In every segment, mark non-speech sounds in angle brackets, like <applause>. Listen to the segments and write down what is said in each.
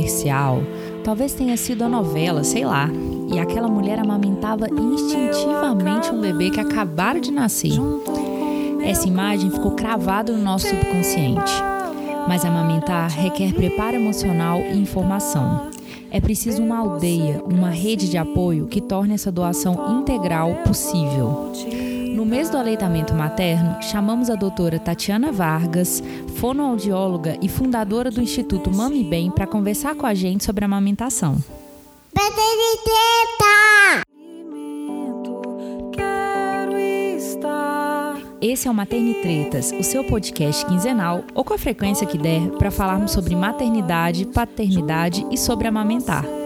comercial, talvez tenha sido a novela, sei lá. E aquela mulher amamentava instintivamente um bebê que acabara de nascer. Essa imagem ficou cravada no nosso subconsciente. Mas amamentar requer preparo emocional e informação. É preciso uma aldeia, uma rede de apoio que torne essa doação integral possível. No mês do aleitamento materno, chamamos a doutora Tatiana Vargas, fonoaudióloga e fundadora do Instituto Mami Bem, para conversar com a gente sobre a amamentação. Esse é o Maternitretas, o seu podcast quinzenal ou com a frequência que der para falarmos sobre maternidade, paternidade e sobre amamentar.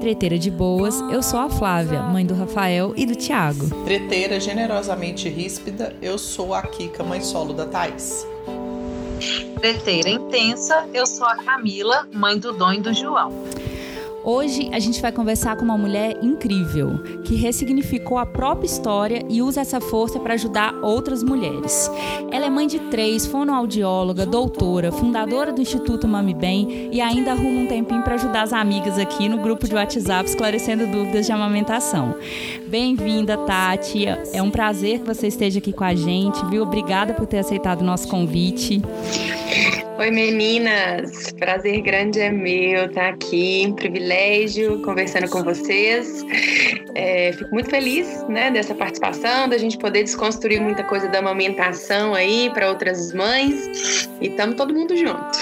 Treteira de boas, eu sou a Flávia, mãe do Rafael e do Tiago. Treteira generosamente ríspida, eu sou a Kika, mãe solo da Thais. Treteira intensa, eu sou a Camila, mãe do Dom e do João. Hoje a gente vai conversar com uma mulher incrível que ressignificou a própria história e usa essa força para ajudar outras mulheres. Ela é mãe de três, fonoaudióloga, doutora, fundadora do Instituto Mami Bem e ainda arruma um tempinho para ajudar as amigas aqui no grupo de WhatsApp esclarecendo dúvidas de amamentação. Bem-vinda, Tati. É um prazer que você esteja aqui com a gente, viu? Obrigada por ter aceitado o nosso convite. Oi, meninas! Prazer grande é meu estar aqui, um privilégio conversando com vocês. É, fico muito feliz né, dessa participação, da gente poder desconstruir muita coisa da amamentação aí para outras mães e estamos todo mundo junto.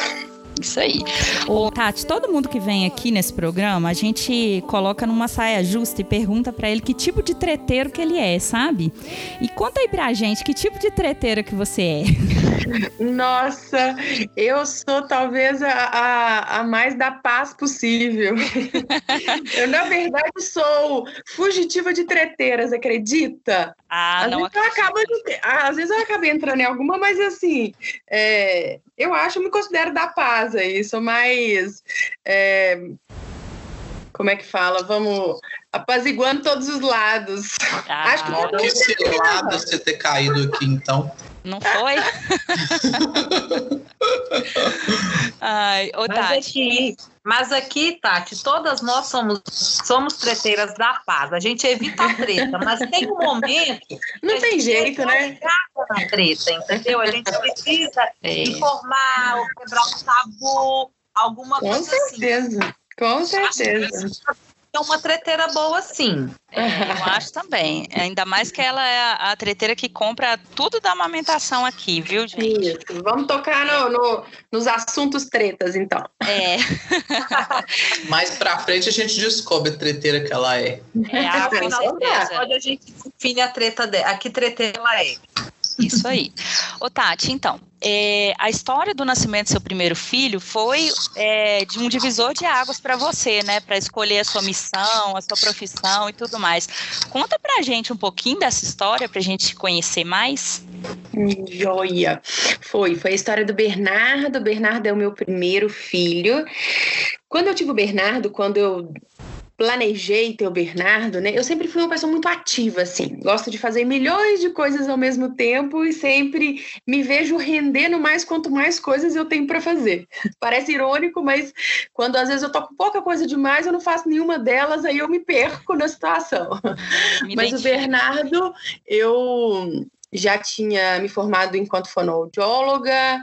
Isso aí. Ô, Tati, todo mundo que vem aqui nesse programa, a gente coloca numa saia justa e pergunta para ele que tipo de treteiro que ele é, sabe? E conta aí pra gente que tipo de treteiro que você é. <laughs> Nossa, eu sou talvez a, a, a mais da paz possível. eu, na verdade, sou fugitiva de treteiras, acredita? Ah, às não vezes, eu acabo, às vezes eu acabo entrando em alguma, mas assim, é, eu acho, eu me considero da paz aí, sou mais. É, como é que fala? Vamos apaziguando todos os lados. Ah, acho que não que lado você ter caído aqui, então. Não foi? <laughs> Ai, ô, mas Tati. Aqui, mas aqui, Tati, todas nós somos, somos treteiras da paz. A gente evita a treta, mas tem um momento. <laughs> Não tem jeito, né? Na treta, entendeu? A gente precisa é. informar, quebrar o tabu, alguma Com coisa certeza. assim. Com certeza é uma treteira boa, sim. É, eu acho também. Ainda mais que ela é a, a, treteira que compra tudo da amamentação aqui, viu, gente? Isso. Vamos tocar no, no, nos assuntos tretas, então. É. <laughs> Mais pra frente a gente descobre a treteira que ela é. É, a, com certeza. Onde a gente define a treta dela. A que treteira ela é. Isso aí. Ô, Tati, então, é, a história do nascimento do seu primeiro filho foi é, de um divisor de águas para você, né? Para escolher a sua missão, a sua profissão e tudo mais. Conta pra gente um pouquinho dessa história, pra gente conhecer mais. Joia! Foi, foi a história do Bernardo. O Bernardo é o meu primeiro filho. Quando eu tive o Bernardo, quando eu planejei ter o Bernardo, né? Eu sempre fui uma pessoa muito ativa, assim. Gosto de fazer milhões de coisas ao mesmo tempo e sempre me vejo rendendo mais quanto mais coisas eu tenho para fazer. <laughs> Parece irônico, mas quando às vezes eu tô com pouca coisa demais, eu não faço nenhuma delas, aí eu me perco na situação. Me mas o Bernardo, eu já tinha me formado enquanto fonoaudióloga,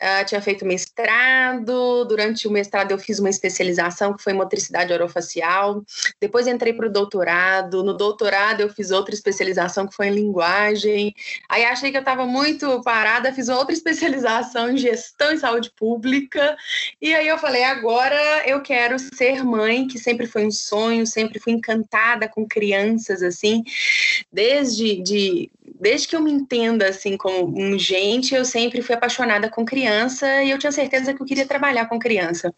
uh, tinha feito mestrado. Durante o mestrado, eu fiz uma especialização que foi motricidade orofacial. Depois, entrei para o doutorado. No doutorado, eu fiz outra especialização que foi em linguagem. Aí, achei que eu estava muito parada, fiz outra <laughs> especialização em gestão e saúde pública. E aí, eu falei: agora eu quero ser mãe, que sempre foi um sonho, sempre fui encantada com crianças, assim, desde de desde que eu me entenda assim como um gente, eu sempre fui apaixonada com criança e eu tinha certeza que eu queria trabalhar com criança.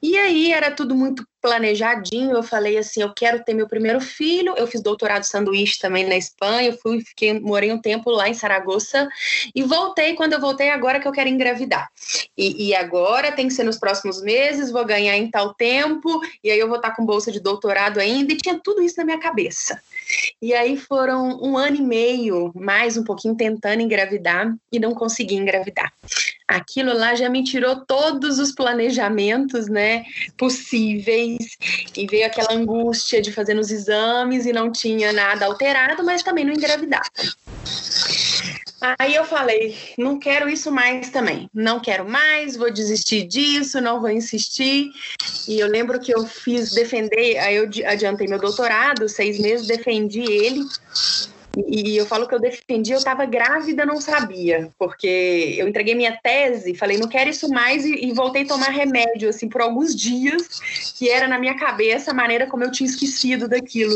E aí era tudo muito planejadinho. Eu falei assim, eu quero ter meu primeiro filho. Eu fiz doutorado sanduíche também na Espanha. Eu fui, fiquei, morei um tempo lá em Saragoça e voltei. Quando eu voltei, agora que eu quero engravidar. E, e agora tem que ser nos próximos meses. Vou ganhar em tal tempo e aí eu vou estar com bolsa de doutorado ainda. E tinha tudo isso na minha cabeça. E aí foram um ano e meio, mais um pouquinho, tentando engravidar e não consegui engravidar. Aquilo lá já me tirou todos os planejamentos, né, possíveis, e veio aquela angústia de fazer nos exames e não tinha nada alterado, mas também não engravidava. Aí eu falei, não quero isso mais também. Não quero mais, vou desistir disso, não vou insistir. E eu lembro que eu fiz defender, aí eu adiantei meu doutorado, seis meses, defendi ele. E eu falo que eu defendi, eu estava grávida, não sabia, porque eu entreguei minha tese, falei, não quero isso mais, e, e, voltei a tomar remédio, assim, por alguns dias, que era na minha cabeça a maneira como eu tinha esquecido daquilo.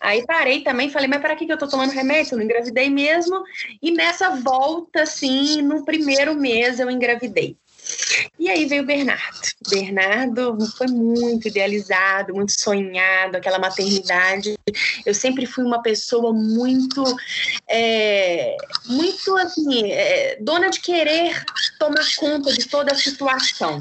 Aí parei também, falei, mas para que, que eu tô tomando remédio? Eu não engravidei mesmo. E nessa volta, assim, no primeiro mês eu engravidei. E aí veio o Bernardo. Bernardo foi muito idealizado, muito sonhado, aquela maternidade. Eu sempre fui uma pessoa muito, é, muito assim, é, dona de querer tomar conta de toda a situação.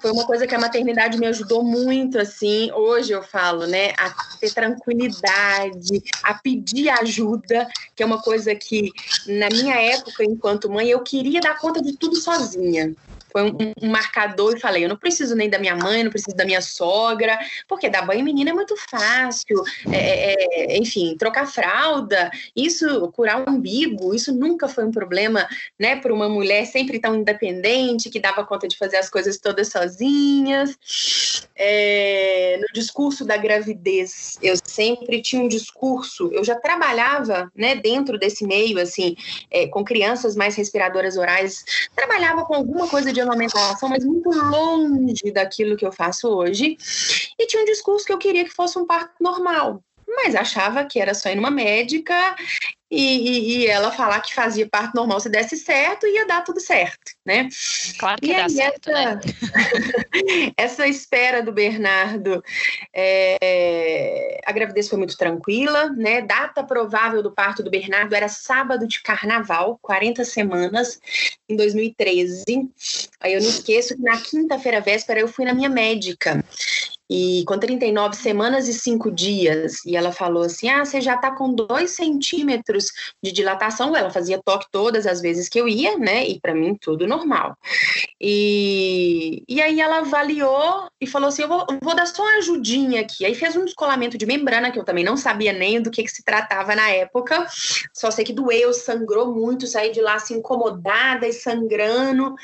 Foi uma coisa que a maternidade me ajudou muito, assim. Hoje eu falo, né, a ter tranquilidade, a pedir ajuda, que é uma coisa que na minha época, enquanto mãe, eu queria dar conta de tudo sozinha foi um, um, marcador e falei, eu não preciso nem da minha mãe, não preciso da minha sogra, porque dar banho menina é muito fácil, é, é, é enfim, trocar fralda, isso, curar o umbigo, isso nunca foi um problema, né, para uma mulher sempre tão independente, que dava conta de fazer as coisas todas sozinhas. É, no discurso da gravidez, eu sempre tinha um discurso, eu já trabalhava, né, dentro desse meio, assim, é, com crianças mais respiradoras orais, trabalhava com alguma coisa de de amamentação, mas muito longe daquilo que eu faço hoje. E tinha um discurso que eu queria que fosse um parto normal, mas achava que era só ir numa médica e, e, e, ela falar que fazia parto normal se desse certo, ia dar tudo certo, né? Claro que e dá aí, certo, essa, né? <laughs> essa espera do Bernardo, é, a gravidez foi muito tranquila, né? Data provável do parto do Bernardo era sábado de carnaval, 40 semanas, em 2013. Aí eu não esqueço que na quinta-feira véspera eu fui na minha médica e com 39 semanas e 5 dias, e ela falou assim: Ah, você já está com 2 centímetros de dilatação. Ela fazia toque todas as vezes que eu ia, né? E para mim tudo normal. E, e aí ela avaliou e falou assim: eu vou, vou, dar só uma ajudinha aqui. Aí fez um descolamento de membrana, que eu também não sabia nem do que, que se tratava na época. Só sei que doeu, sangrou muito, saí de lá assim incomodada e sangrando.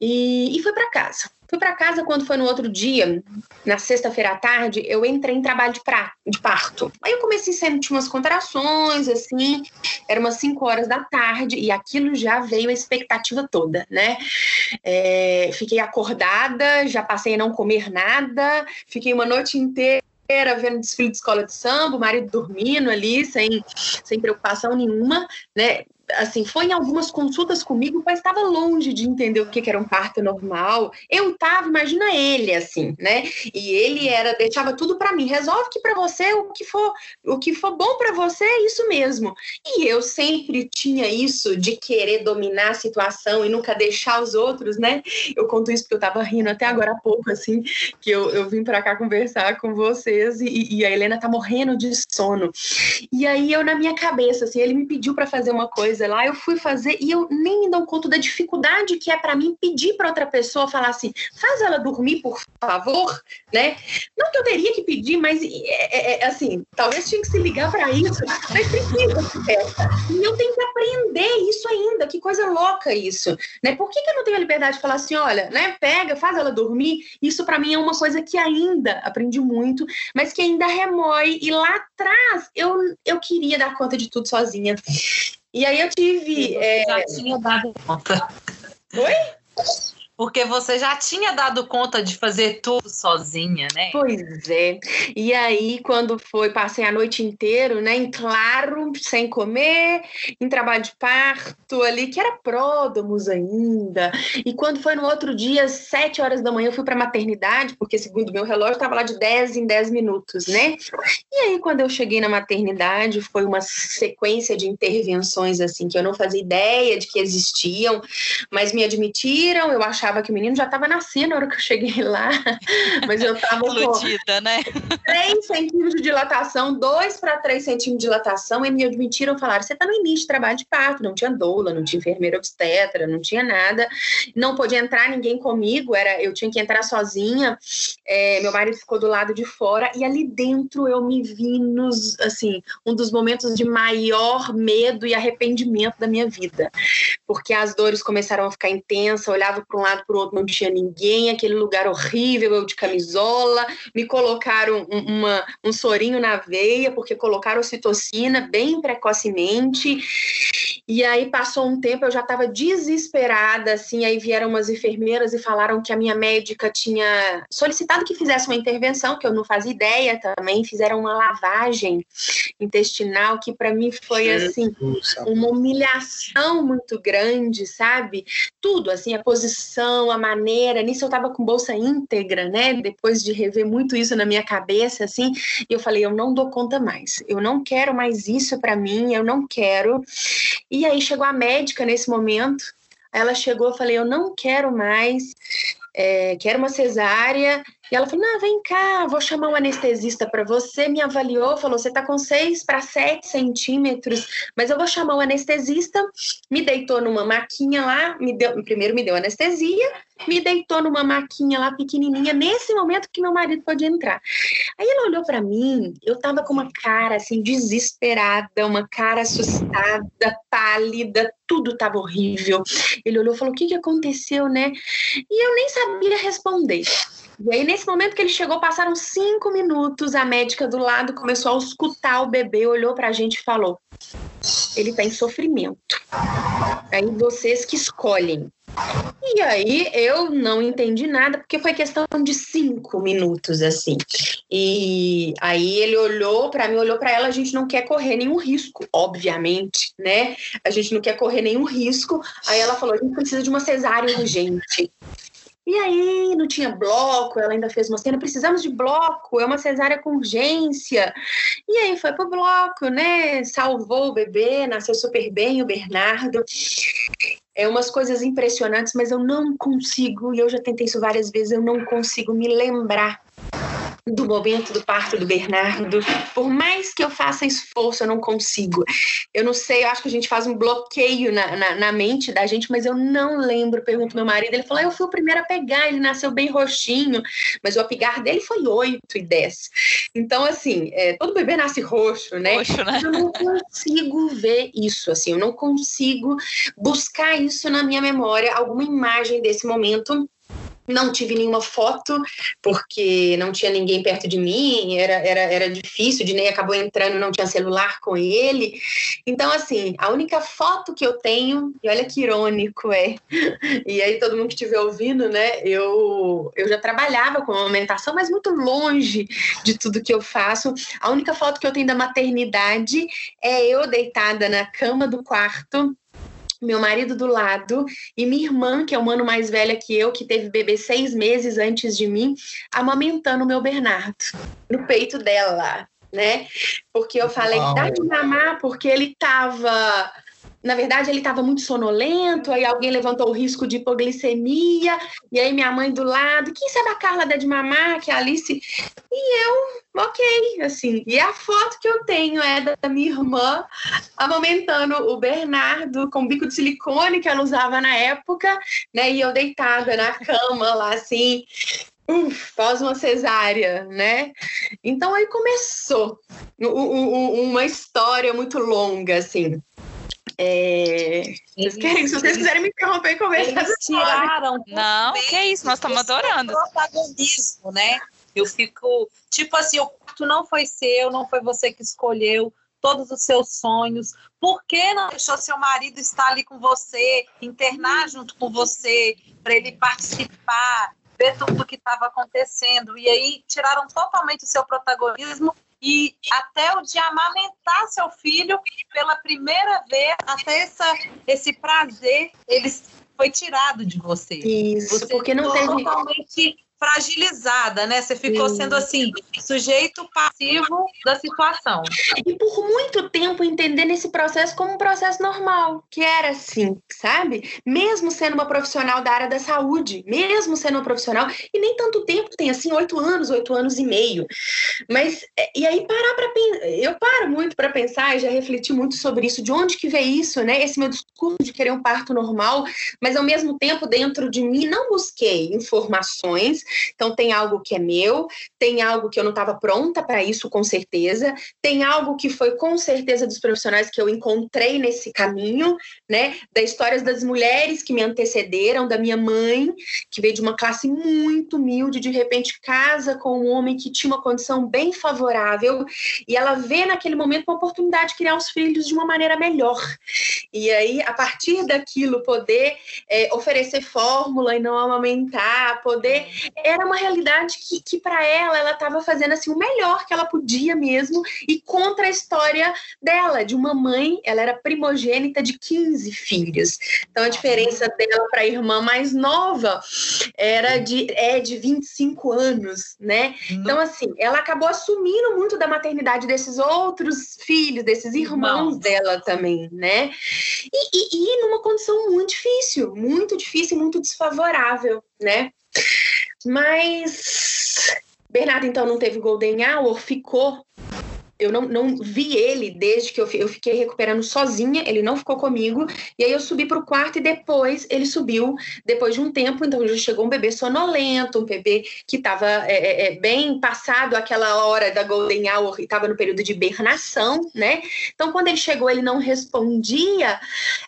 E, e foi para casa. Fui para casa quando foi no outro dia, na sexta-feira à tarde, eu entrei em trabalho de, pra, de parto. Aí eu comecei a sentir umas contrações, assim, era umas 5 horas da tarde, e aquilo já veio a expectativa toda, né? É, fiquei acordada, já passei a não comer nada, fiquei uma noite inteira vendo desfile de escola de samba, o marido dormindo ali, sem, sem preocupação nenhuma, né? Assim, foi em algumas consultas comigo, mas estava longe de entender o que, que era um parto normal. Eu estava, imagina ele assim, né? E ele era deixava tudo para mim, resolve que para você o que for, o que for bom para você é isso mesmo. E eu sempre tinha isso de querer dominar a situação e nunca deixar os outros, né? Eu conto isso porque eu estava rindo até agora há pouco assim, que eu, eu vim para cá conversar com vocês e, e a Helena tá morrendo de sono. E aí eu na minha cabeça assim, ele me pediu para fazer uma coisa coisa lá, eu fui fazer e eu nem me dou conta da dificuldade que é para mim pedir para outra pessoa falar assim, faz ela dormir, por favor, né? Não que eu teria que pedir, mas é, é, é assim, talvez tinha que se ligar para isso, mas precisa. E eu tenho que aprender isso ainda, que coisa louca isso, né? Por que, que eu não tenho a liberdade de falar assim, olha, né, pega, faz ela dormir? Isso para mim é uma coisa que ainda aprendi muito, mas que ainda remói. E lá atrás eu, eu queria dar conta de tudo sozinha. E aí eu tive. É... Já tinha dado conta. Oi? Porque você já tinha dado conta de fazer tudo sozinha, né? Pois é. E aí, quando foi, passei a noite inteira, né, em claro, sem comer, em trabalho de parto ali, que era pródomos ainda. E quando foi no outro dia, sete horas da manhã, eu fui para maternidade, porque segundo meu relógio, estava lá de 10 em 10 minutos, né? E aí, quando eu cheguei na maternidade, foi uma sequência de intervenções, assim, que eu não fazia ideia de que existiam, mas me admitiram, eu achava achava que o menino já estava nascendo na hora que eu cheguei lá, <laughs> mas eu estava Iludida, né? 3 centímetros de dilatação, 2 para 3 centímetros de dilatação, e me admitiram, falaram, você está no início de trabalho de parto, não tinha doula, não tinha enfermeira obstetra, não tinha nada, não podia entrar ninguém comigo, era eu tinha que entrar sozinha, é, meu marido ficou do lado de fora, e ali dentro eu me vi nos, assim, um dos momentos de maior medo e arrependimento da minha vida, porque as dores começaram a ficar intensas, olhava para um lado para o outro, não tinha ninguém, aquele lugar horrível, eu de camisola, me colocaram um, uma, um sorinho na veia, porque colocaram ocitocina bem precocemente, e aí passou um tempo, eu já estava desesperada, assim, aí vieram umas enfermeiras e falaram que a minha médica tinha solicitado que fizesse uma intervenção, que eu não fazia ideia também, fizeram uma lavagem intestinal que para mim foi assim uma humilhação muito grande, sabe? Tudo, assim, a posição, a maneira, nisso eu estava com bolsa íntegra, né? Depois de rever muito isso na minha cabeça, assim, e eu falei, eu não dou conta mais. Eu não quero mais isso para mim, eu não quero. E aí chegou a médica nesse momento, ela chegou, eu falei, eu não quero mais, é, quero uma cesárea. E ela falou: Não, vem cá, vou chamar um anestesista para você. Me avaliou, falou: Você está com 6 para 7 centímetros, mas eu vou chamar o anestesista. Me deitou numa maquinha lá, me deu, primeiro me deu anestesia, me deitou numa maquinha lá pequenininha, nesse momento que meu marido pôde entrar. Aí ele olhou para mim, eu tava com uma cara assim, desesperada, uma cara assustada, pálida, tudo tava horrível. Ele olhou e falou: O que, que aconteceu, né? E eu nem sabia responder. E aí, nesse momento que ele chegou, passaram cinco minutos, a médica do lado começou a escutar o bebê, olhou para a gente e falou: ele está em sofrimento. Aí vocês que escolhem. E aí eu não entendi nada, porque foi questão de cinco minutos, assim. E aí ele olhou para mim, olhou para ela, a gente não quer correr nenhum risco, obviamente, né? A gente não quer correr nenhum risco. Aí ela falou: a gente precisa de uma cesárea urgente. E aí não tinha bloco, ela ainda fez uma cena, precisamos de bloco, é uma cesárea com urgência. E aí foi pro bloco, né? Salvou o bebê, nasceu super bem o Bernardo. É umas coisas impressionantes, mas eu não consigo, e eu já tentei isso várias vezes, eu não consigo me lembrar do momento do parto do Bernardo. Por mais que eu faça esforço, eu não consigo. Eu não sei, eu acho que a gente faz um bloqueio na, na, na mente da gente, mas eu não lembro. Pergunto meu marido, ele falou: ah, eu fui o primeiro a pegar, ele nasceu bem roxinho, mas o apigar dele foi 8 e 10. Então, assim, é, todo bebê nasce roxo, né? Roxo, né? Eu não consigo ver isso, assim, eu não consigo buscar isso na minha memória, alguma imagem desse momento não tive nenhuma foto, porque não tinha ninguém perto de mim, era, era, era difícil, de nem acabou entrando, não tinha celular com ele. Então, assim, a única foto que eu tenho, e olha que irônico é, <laughs> e aí todo mundo que estiver ouvindo, né, eu, eu já trabalhava com amamentação, mas muito longe de tudo que eu faço. A única foto que eu tenho da maternidade é eu deitada na cama do quarto, meu marido do lado e minha irmã, que é um ano mais velha que eu, que teve bebê seis meses antes de mim, amamentando o meu Bernardo no peito dela, né? Porque eu falei, Uau. dá de mamar, porque ele tava na verdade, ele estava muito sonolento, aí alguém levantou o risco de hipoglicemia, e aí minha mãe do lado, quem sabe a Carla dá de mamar, que é a Alice, e eu, ok, assim, e a foto que eu tenho é da minha irmã amamentando o Bernardo com bico de silicone que ela usava na época, né, e eu deitada na cama lá, assim, Uf, pós uma cesárea, né? Então aí começou uma história muito longa, assim. É... Vocês querem, se vocês quiserem me interromper e conversar. Eles tiraram. Não, que isso, nós estamos adorando. Protagonismo, né? Eu fico, tipo assim, o quarto não foi seu, não foi você que escolheu todos os seus sonhos. Por que não deixou seu marido estar ali com você, internar junto com você, para ele participar, ver tudo o que estava acontecendo? E aí tiraram totalmente o seu protagonismo e até o de amamentar seu filho pela primeira vez, até essa, esse prazer, ele foi tirado de você. Isso, você porque não teve totalmente fragilizada, né? Você ficou Sim. sendo assim, sujeito passivo da situação. E por muito tempo entendendo esse processo como um processo normal, que era assim, sabe? Mesmo sendo uma profissional da área da saúde, mesmo sendo uma profissional, e nem tanto tempo tem assim, oito anos, oito anos e meio. Mas, é, e aí parar para pensar, eu paro muito para pensar e já refleti muito sobre isso, de onde que veio isso, né? Esse meu discurso de querer um parto normal, mas ao mesmo tempo dentro de mim não busquei informações então, tem algo que é meu, tem algo que eu não estava pronta para isso, com certeza, tem algo que foi com certeza dos profissionais que eu encontrei nesse caminho, né? Da histórias das mulheres que me antecederam, da minha mãe, que veio de uma classe muito humilde, de repente casa com um homem que tinha uma condição bem favorável, e ela vê naquele momento uma oportunidade de criar os filhos de uma maneira melhor. E aí, a partir daquilo, poder é, oferecer fórmula e não amamentar, poder era uma realidade que, que para ela, ela estava fazendo assim o melhor que ela podia mesmo e contra a história dela, de uma mãe, ela era primogênita de 15 filhos. Então a diferença dela para a irmã mais nova era de é de 25 anos, né? Então assim, ela acabou assumindo muito da maternidade desses outros filhos, desses irmãos dela também, né? E, e, e numa condição muito difícil, muito difícil, muito desfavorável, né? Mas Bernardo então não teve Golden Hour, ficou eu não, não vi ele desde que eu, eu fiquei recuperando sozinha, ele não ficou comigo. E aí eu subi para o quarto e depois ele subiu, depois de um tempo. Então já chegou um bebê sonolento, um bebê que estava é, é, é, bem passado aquela hora da Golden Hour e estava no período de hibernação, né? Então quando ele chegou, ele não respondia.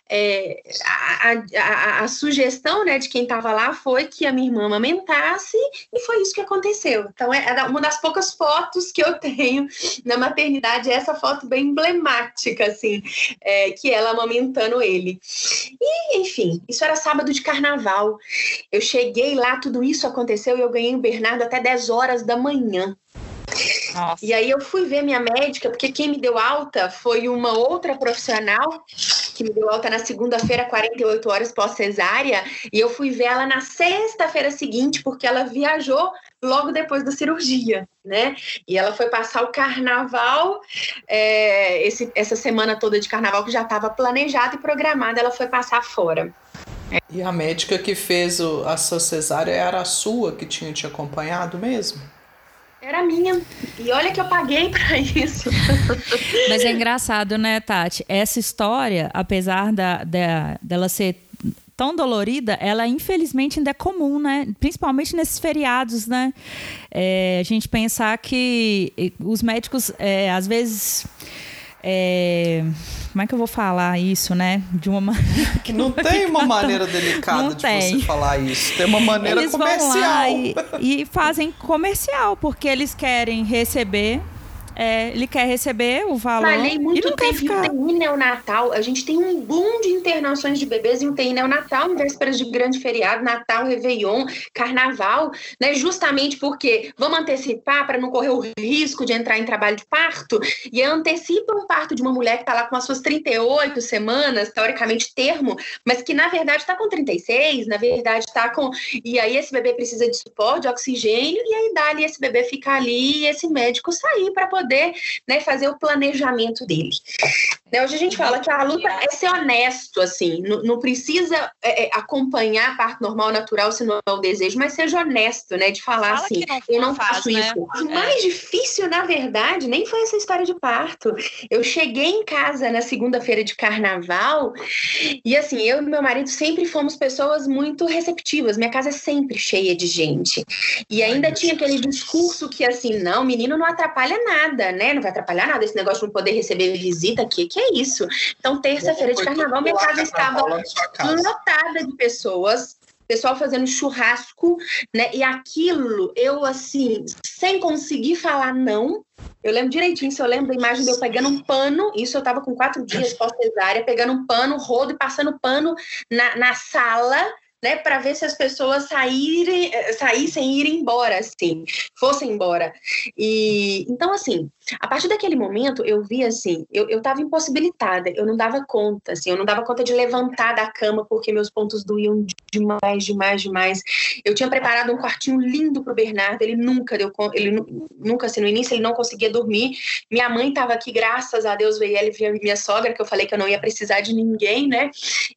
É, a, a, a, sugestão né, de quem estava lá foi que a minha irmã amamentasse e foi isso que aconteceu. Então é uma das poucas fotos que eu tenho na maternidade, essa foto bem emblemática, assim, é, que ela amamentando ele. E, enfim, isso era sábado de carnaval. Eu cheguei lá, tudo isso aconteceu e eu ganhei o Bernardo até 10 horas da manhã. Nossa. E aí eu fui ver minha médica, porque quem me deu alta foi uma outra profissional que me deu alta na segunda-feira, 48 horas pós-cesárea, e eu fui ver ela na sexta-feira seguinte, porque ela viajou logo depois da cirurgia, né? E ela foi passar o carnaval, é, esse, essa semana toda de carnaval que já estava planejada e programada, ela foi passar fora. E a médica que fez o, a sua cesárea era a sua que tinha te acompanhado mesmo? Era minha. E olha que eu paguei para isso. <laughs> Mas é engraçado, né, Tati? Essa história, apesar da, da, dela ser tão dolorida, ela infelizmente ainda é comum, né? Principalmente nesses feriados, né? É, a gente pensar que os médicos, é, às vezes. É, como é que eu vou falar isso, né? De uma maneira. <laughs> Que não tem uma maneira delicada não de tem. você falar isso. Tem uma maneira eles comercial. E, e fazem comercial, porque eles querem receber é, ele quer receber o valor. Falei muito e não ficar... UTI neonatal. A gente tem um boom de internações de bebês em UTI neonatal em vésperas de grande feriado, Natal, Réveillon, Carnaval, né? Justamente porque vamos antecipar para não correr o risco de entrar em trabalho de parto e antecipa um parto de uma mulher que está lá com as suas 38 semanas, teoricamente termo, mas que na verdade está com 36, na verdade está com. E aí esse bebê precisa de suporte, de oxigênio, e aí dali esse bebê ficar ali e esse médico sair para poder poder né, fazer o planejamento dele. Né, hoje a gente fala que a luta é ser honesto, assim, não, não precisa é, é, acompanhar a parte normal, natural, se não é o desejo, mas seja honesto, né, de falar Fala assim, não eu não faz, faço né? isso. O é. mais difícil, na verdade, nem foi essa história de parto. Eu cheguei em casa na segunda-feira de carnaval e, assim, eu e meu marido sempre fomos pessoas muito receptivas. Minha casa é sempre cheia de gente. E ainda tinha aquele discurso que, assim, não, menino não atrapalha nada nada, né? Não vai atrapalhar nada esse negócio de não poder receber visita aqui. Que é isso? Então, terça-feira de carnaval, minha casa estava lotada de pessoas pessoal fazendo churrasco, né? E aquilo, eu assim, sem conseguir falar não. Eu lembro direitinho, se eu lembro da imagem de eu pegando um pano, isso eu tava com quatro dias pós-cesárea, pegando um pano, rodo e passando pano na, na sala né, para ver se as pessoas saírem, saíssem e irem embora, assim, fossem embora. E então assim, a partir daquele momento, eu vi assim, eu, eu tava impossibilitada, eu não dava conta, assim, eu não dava conta de levantar da cama porque meus pontos doíam demais, demais, demais. Eu tinha preparado um quartinho lindo pro Bernardo, ele nunca deu ele nunca, assim, no início ele não conseguia dormir. Minha mãe tava aqui, graças a Deus, veio ela e minha sogra, que eu falei que eu não ia precisar de ninguém, né?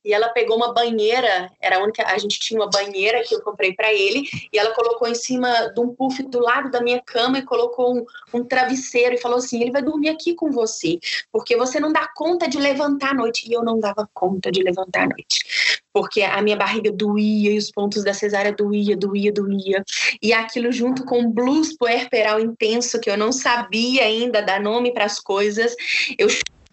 E ela pegou uma banheira, era a única, a gente tinha uma banheira que eu comprei para ele, e ela colocou em cima de um puff do lado da minha cama e colocou um, um travesseiro falou assim: ele vai dormir aqui com você, porque você não dá conta de levantar à noite. E eu não dava conta de levantar à noite, porque a minha barriga doía e os pontos da cesárea doía, doía, doía. E aquilo junto com blues puerperal intenso, que eu não sabia ainda dar nome para as coisas, eu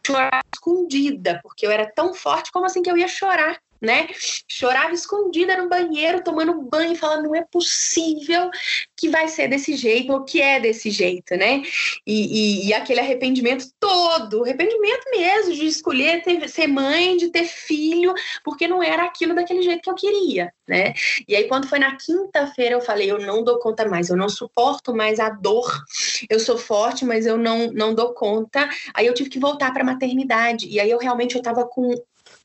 chorava escondida, porque eu era tão forte como assim que eu ia chorar né? Chorava escondida no banheiro, tomando banho, falando: não é possível que vai ser desse jeito, ou que é desse jeito, né? E, e, e aquele arrependimento todo, arrependimento mesmo de escolher ter, ser mãe, de ter filho, porque não era aquilo daquele jeito que eu queria, né? E aí, quando foi na quinta-feira, eu falei: eu não dou conta mais, eu não suporto mais a dor, eu sou forte, mas eu não, não dou conta. Aí eu tive que voltar para a maternidade, e aí eu realmente eu estava com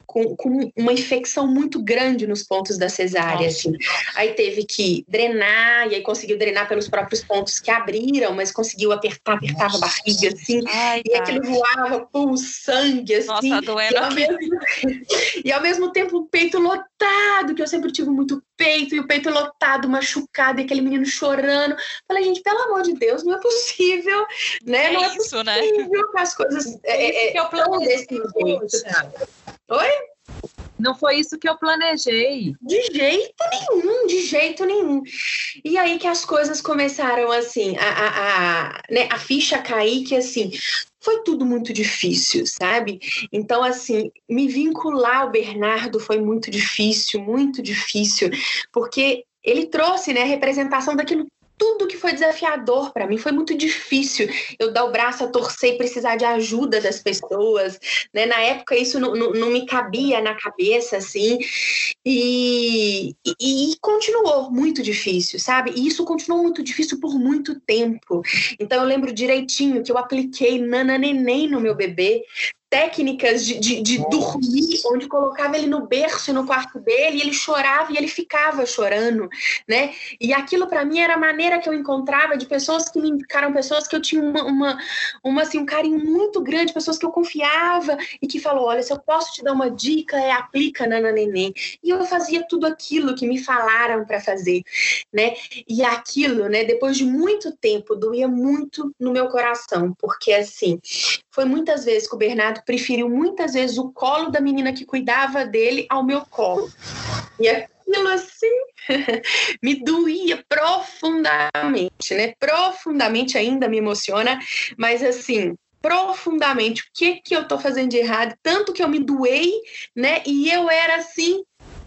com, com, uma infecção muito grande nos pontos da cesárea. Assim. Aí teve que drenar, e aí conseguiu drenar pelos próprios pontos que abriram, mas conseguiu apertar, apertava Nossa. a barriga, assim, Ai, e aquilo voava com sangue, assim. Nossa, doendo e ao, mesmo, <laughs> e ao mesmo tempo o peito lotado, que eu sempre tive muito peito, e o peito lotado, machucado, e aquele menino chorando. Falei, gente, pelo amor de Deus, não é possível, né? É não é isso, possível né? que as coisas é, é, que eu planejei desse jeito. Oi? Não foi isso que eu planejei. De jeito nenhum, de jeito nenhum. E aí que as coisas começaram assim, a, a, a, né, a ficha cair que assim, foi tudo muito difícil, sabe? Então, assim, me vincular ao Bernardo foi muito difícil, muito difícil, porque ele trouxe, né, a representação daquilo tudo que foi desafiador para mim. Foi muito difícil eu dar o braço a torcer e precisar de ajuda das pessoas. Né? Na época, isso não, não, não me cabia na cabeça, assim. E, e, e, continuou muito difícil, sabe? E isso continuou muito difícil por muito tempo. Então, eu lembro direitinho que eu apliquei Nana Neném no meu bebê, técnicas de, de, de, dormir, onde colocava ele no berço e no quarto dele, e ele chorava e ele ficava chorando, né? E aquilo para mim era a maneira que eu encontrava de pessoas que me indicaram, pessoas que eu tinha uma, uma, uma, assim, um carinho muito grande, pessoas que eu confiava e que falou, olha, se eu posso te dar uma dica, é aplica Nana Neném. E eu fazia tudo aquilo que me falaram para fazer, né? E aquilo, né, depois de muito tempo, doía muito no meu coração, porque assim, foi muitas vezes que o Bernardo preferiu muitas vezes o colo da menina que cuidava dele ao meu colo. E aquilo assim <laughs> me doía profundamente, né? Profundamente ainda me emociona, mas assim, profundamente o que que eu tô fazendo de errado, tanto que eu me doei, né? E eu era assim,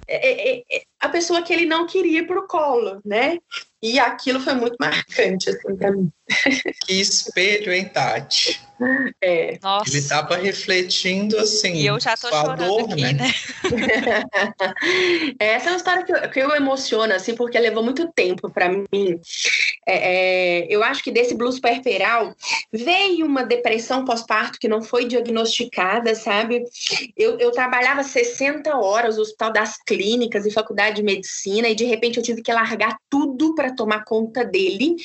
é, é, é, a pessoa que ele não queria ir pro colo, né? E aquilo foi muito marcante assim para mim. <laughs> Que espelho, hein, Tati? É. Nossa. Ele estava refletindo assim. E eu já tô chorando dor, aqui, né? né? <laughs> Essa é uma história que eu, que eu emociono, assim, porque levou muito tempo para mim. É, é, eu acho que desse blues perperal veio uma depressão pós-parto que não foi diagnosticada, sabe? Eu, eu trabalhava 60 horas no Hospital das Clínicas e Faculdade de Medicina, e de repente eu tive que largar tudo para tomar conta dele.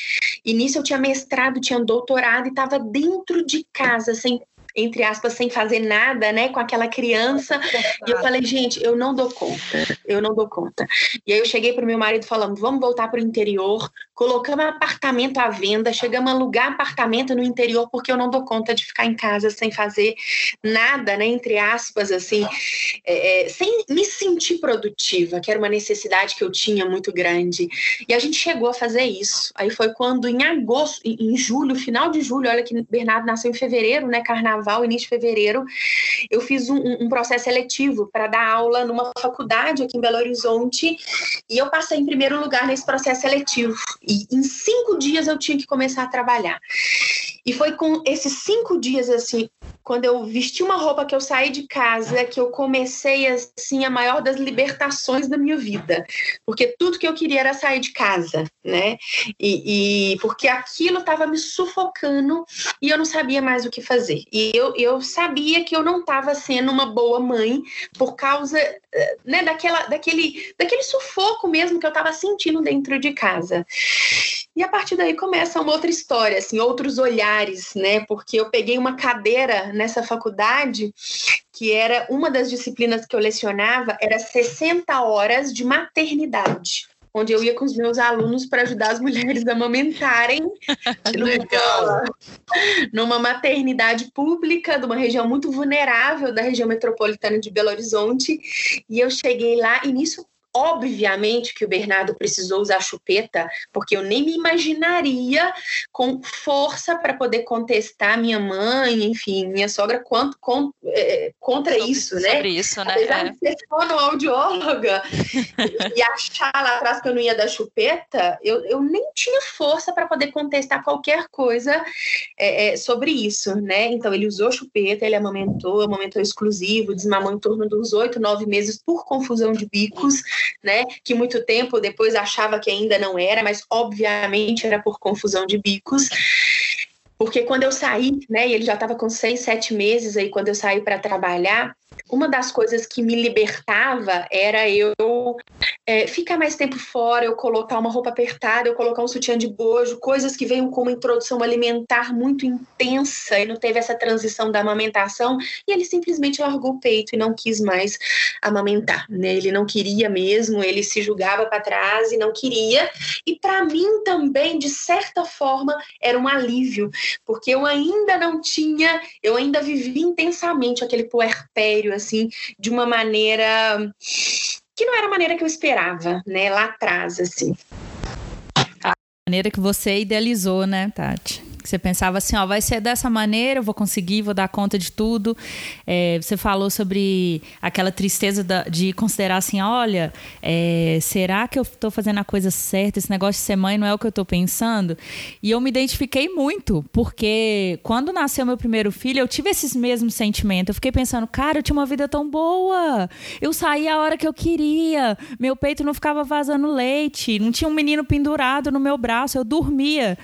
E nisso eu tinha mestrado, tinha doutorado e estava dentro de casa, sem entre aspas, sem fazer nada, né, com aquela criança. E eu falei, gente, eu não dou conta, eu não dou conta. E aí eu cheguei pro meu marido falando, vamos voltar pro interior, colocamos apartamento à venda, chegamos a alugar apartamento no interior porque eu não dou conta de ficar em casa sem fazer nada, né? Entre aspas, assim, é, é, sem me sentir produtiva, que era uma necessidade que eu tinha muito grande. E a gente chegou a fazer isso. Aí foi quando, em agosto, em julho, final de julho, olha que Bernardo nasceu em fevereiro, né? Carnaval, início de fevereiro, eu fiz um, um processo seletivo para dar aula numa faculdade aqui em Belo Horizonte e eu passei em primeiro lugar nesse processo seletivo. E em cinco dias eu tinha que começar a trabalhar. E foi com esses cinco dias, assim, quando eu vesti uma roupa que eu saí de casa, que eu comecei assim a maior das libertações da minha vida, porque tudo que eu queria era sair de casa, né? E, e porque aquilo estava me sufocando e eu não sabia mais o que fazer. E eu, eu sabia que eu não estava sendo uma boa mãe por causa né, daquela, daquele, daquele sufoco mesmo que eu estava sentindo dentro de casa. E a partir daí começa uma outra história, assim, outros olhares, né? Porque eu peguei uma cadeira nessa faculdade que era uma das disciplinas que eu lecionava, era 60 horas de maternidade onde eu ia com os meus alunos para ajudar as mulheres a amamentarem <laughs> numa, numa maternidade pública de uma região muito vulnerável da região metropolitana de Belo Horizonte. E eu cheguei lá e nisso Obviamente que o Bernardo precisou usar chupeta, porque eu nem me imaginaria com força para poder contestar minha mãe, enfim, minha sogra quanto, com, é, contra sobre, isso, né? Sobre isso, né? Apesar é. de ser fonoaudióloga <laughs> e achar lá atrás que eu não ia dar chupeta, eu, eu nem tinha força para poder contestar qualquer coisa é, é, sobre isso, né? Então ele usou chupeta, ele amamentou, amamentou exclusivo, desmamou em torno dos oito, nove meses por confusão de bicos né? Que muito tempo depois achava que ainda não era, mas obviamente era por confusão de bicos. Porque quando eu saí, né, ele já estava com seis, sete meses aí, quando eu saí para trabalhar, uma das coisas que me libertava era eu é, ficar mais tempo fora, eu colocar uma roupa apertada, eu colocar um sutiã de bojo, coisas que veio com uma introdução alimentar muito intensa e não teve essa transição da amamentação, e ele simplesmente largou o peito e não quis mais amamentar, né? Ele não queria mesmo, ele se julgava para trás e não queria. E para mim também, de certa forma, era um alívio, porque eu ainda não tinha, eu ainda vivia intensamente aquele puerpério assim, de uma maneira que não era a maneira que eu esperava, né, lá atrás, assim. A maneira que você idealizou, né, Tati? Você pensava assim, ó, vai ser dessa maneira, eu vou conseguir, vou dar conta de tudo. É, você falou sobre aquela tristeza da, de considerar assim, olha, é, será que eu estou fazendo a coisa certa? Esse negócio de ser mãe não é o que eu estou pensando? E eu me identifiquei muito, porque quando nasceu meu primeiro filho, eu tive esses mesmos sentimentos. Eu fiquei pensando, cara, eu tinha uma vida tão boa. Eu saía a hora que eu queria. Meu peito não ficava vazando leite. Não tinha um menino pendurado no meu braço. Eu dormia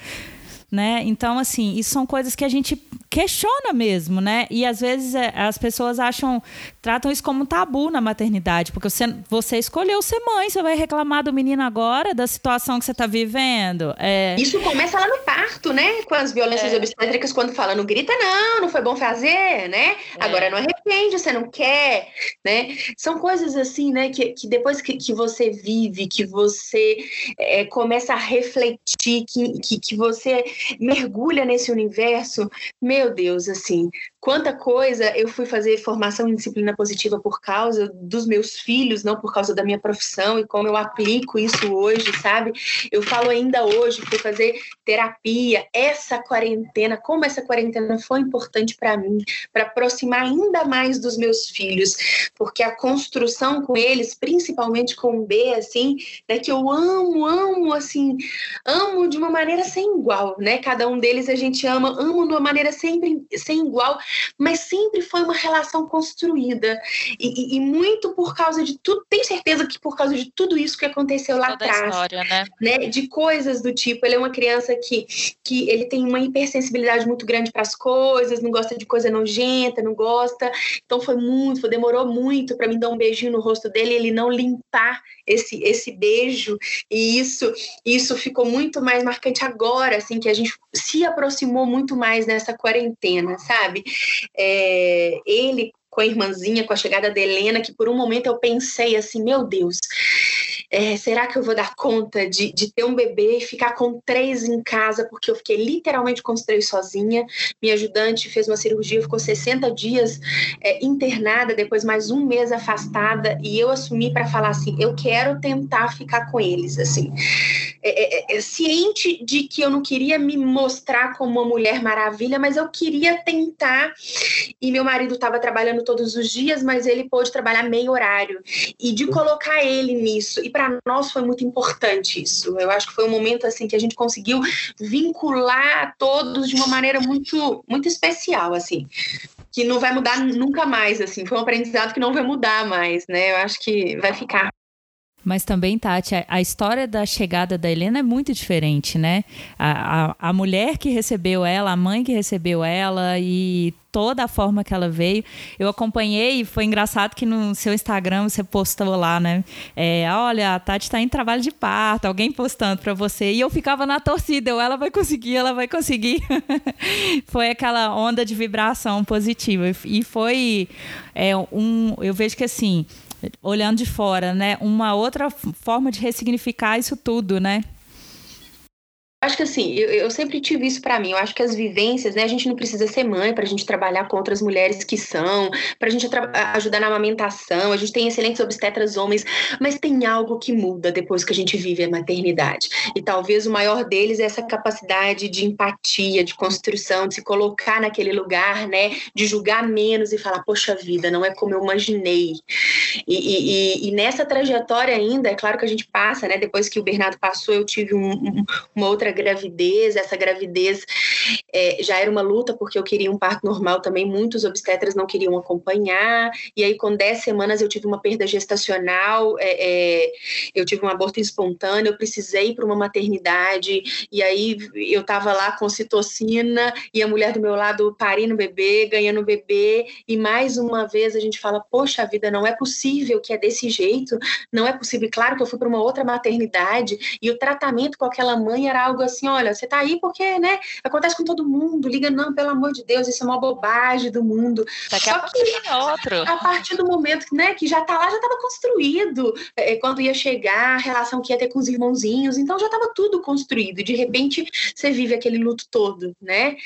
né? Então, assim, isso são coisas que a gente questiona mesmo, né? E às vezes é, as pessoas acham, tratam isso como um tabu na maternidade, porque você, você escolheu ser mãe, você vai reclamar do menino agora, da situação que você está vivendo. É... Isso começa lá no parto, né? Com as violências é. obstétricas, quando fala, não grita, não, não foi bom fazer, né? É. Agora não arrepende, você não quer, né? São coisas assim, né? Que, que depois que, que você vive, que você é, começa a refletir, que, que, que você mergulha nesse universo, meu Deus, assim, quanta coisa eu fui fazer formação em disciplina positiva por causa dos meus filhos, não por causa da minha profissão e como eu aplico isso hoje, sabe? Eu falo ainda hoje, fui fazer terapia, essa quarentena, como essa quarentena foi importante para mim, para aproximar ainda mais dos meus filhos, porque a construção com eles, principalmente com o B, assim, né, que eu amo, amo, assim, amo de uma maneira sem igual, né? Cada um deles a gente ama, amo de uma maneira sempre sem igual, mas sempre foi uma relação construída. E, e, e muito por causa de tudo, tenho certeza que por causa de tudo isso que aconteceu lá atrás. História, né? né? De coisas do tipo, ele é uma criança que, que ele tem uma hipersensibilidade muito grande para as coisas, não gosta de coisa nojenta, não gosta. Então foi muito, foi, demorou muito para mim dar um beijinho no rosto dele, ele não limpar esse esse beijo. E isso isso ficou muito mais marcante agora, assim, que a gente se aproximou muito mais nessa quarentena, sabe? É, ele com a irmãzinha, com a chegada da Helena, que por um momento eu pensei assim, meu Deus, é, será que eu vou dar conta de, de ter um bebê e ficar com três em casa? Porque eu fiquei literalmente com os três sozinha. Minha ajudante fez uma cirurgia, ficou 60 dias é, internada, depois mais um mês afastada, e eu assumi para falar assim: eu quero tentar ficar com eles, assim. É, é, é, ciente de que eu não queria me mostrar como uma mulher maravilha, mas eu queria tentar. E meu marido estava trabalhando todos os dias, mas ele pôde trabalhar meio horário. E de colocar ele nisso. E para nós foi muito importante isso. Eu acho que foi um momento assim que a gente conseguiu vincular todos de uma maneira muito muito especial assim que não vai mudar nunca mais, assim. Foi um aprendizado que não vai mudar mais, né? Eu acho que vai ficar. Mas também, Tati, a, história da chegada da Helena é muito diferente, né? A, a, a, mulher que recebeu ela, a mãe que recebeu ela e toda a forma que ela veio. Eu acompanhei e foi engraçado que no seu Instagram você postou lá, né? É, Olha, a Tati está em trabalho de parto, alguém postando para você. E eu ficava na torcida, eu, ela vai conseguir, ela vai conseguir. <laughs> foi aquela onda de vibração positiva. E foi é, um. Eu vejo que assim olhando de fora, né? Uma outra forma de ressignificar isso tudo, né? Acho que assim, eu, eu sempre tive isso para mim. Eu acho que as vivências, né? A gente não precisa ser mãe para a gente trabalhar com outras mulheres que são, para a gente ajudar na amamentação. A gente tem excelentes obstetras homens, mas tem algo que muda depois que a gente vive a maternidade. E talvez o maior deles é essa capacidade de empatia, de construção, de se colocar naquele lugar, né? De julgar menos e falar, poxa vida, não é como eu imaginei. E, e, e nessa trajetória ainda, é claro que a gente passa, né? Depois que o Bernardo passou, eu tive um, um, uma outra gravidez. Essa gravidez é, já era uma luta, porque eu queria um parto normal também. Muitos obstetras não queriam acompanhar. E aí, com 10 semanas, eu tive uma perda gestacional, é, é, eu tive um aborto espontâneo, eu precisei ir para uma maternidade. E aí, eu estava lá com citocina e a mulher do meu lado parindo bebê, ganhando bebê. E mais uma vez a gente fala: Poxa vida, não é possível que é desse jeito, não é possível. Claro que eu fui para uma outra maternidade e o tratamento com aquela mãe era algo algo assim, olha, você tá aí porque, né, acontece com todo mundo, liga, não, pelo amor de Deus, isso é uma bobagem do mundo. Daqui Só que é outro. a partir do momento né, que já tá lá, já estava construído, é, quando ia chegar, a relação que ia ter com os irmãozinhos, então já estava tudo construído, de repente você vive aquele luto todo, né?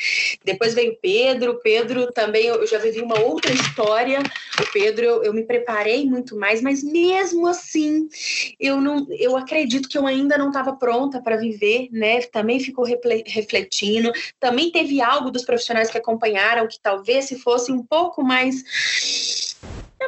Depois veio o Pedro, o Pedro também, eu já vivi uma outra história, o Pedro, eu, eu me preparei muito mais, mas mesmo assim, eu não, eu acredito que eu ainda não estava pronta para viver, né, também ficou refletindo, também teve algo dos profissionais que acompanharam que talvez se fosse um pouco mais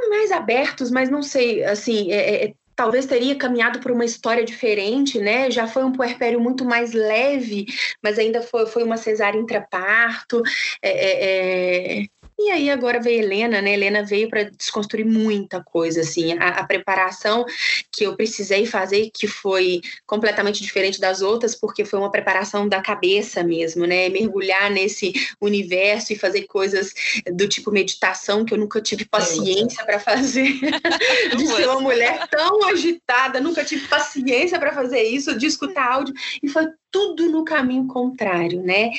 mais abertos, mas não sei, assim, é, é, talvez teria caminhado por uma história diferente, né? Já foi um puerpério muito mais leve, mas ainda foi, foi uma cesárea intraparto. É, é, é e aí agora veio Helena, né? Helena veio para desconstruir muita coisa, assim. A, a, preparação que eu precisei fazer, que foi completamente diferente das outras, porque foi uma preparação da cabeça mesmo, né? Mergulhar nesse universo e fazer coisas do tipo meditação que eu nunca tive paciência para fazer. <laughs> de ser uma mulher tão agitada, nunca tive paciência para fazer isso, de escutar áudio. E foi tudo no caminho contrário, né?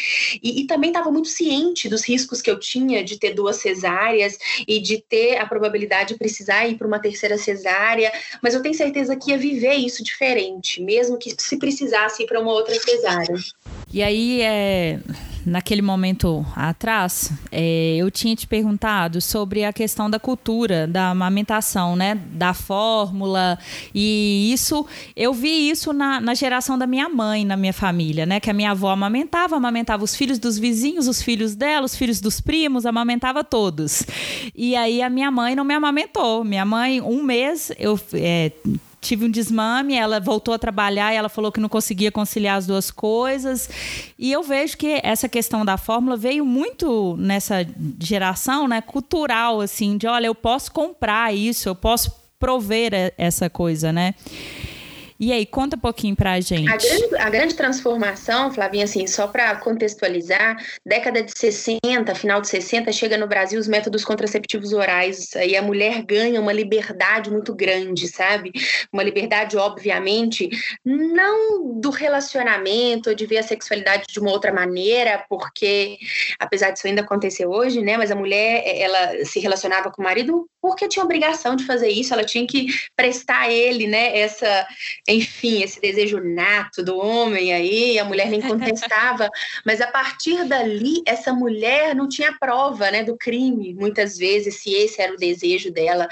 E, e também estava muito ciente dos riscos que eu tinha de ter duas cesáreas e de ter a probabilidade de precisar ir para uma terceira cesárea, mas eu tenho certeza que ia viver isso diferente, mesmo que se precisasse ir para uma outra cesárea. E aí, é, naquele momento atrás, é, eu tinha te perguntado sobre a questão da cultura, da amamentação, né? Da fórmula. E isso, eu vi isso na, na geração da minha mãe, na minha família, né? Que a minha avó amamentava, amamentava os filhos dos vizinhos, os filhos dela, os filhos dos primos, amamentava todos. E aí a minha mãe não me amamentou. Minha mãe, um mês, eu. É, tive um desmame, ela voltou a trabalhar e ela falou que não conseguia conciliar as duas coisas. E eu vejo que essa questão da fórmula veio muito nessa geração, né, cultural assim, de olha, eu posso comprar isso, eu posso prover essa coisa, né? E aí, conta um pouquinho pra gente. A grande, a grande transformação, Flavinha, assim, só para contextualizar, década de 60, final de 60, chega no Brasil os métodos contraceptivos orais, e a mulher ganha uma liberdade muito grande, sabe? Uma liberdade, obviamente, não do relacionamento, de ver a sexualidade de uma outra maneira, porque, apesar disso ainda acontecer hoje, né, mas a mulher, ela se relacionava com o marido porque tinha obrigação de fazer isso, ela tinha que prestar a ele, né, essa enfim, esse desejo nato do homem aí, a mulher nem <laughs> contestava, mas a partir dali, essa mulher não tinha prova, né, do crime, muitas vezes, se esse era o desejo dela.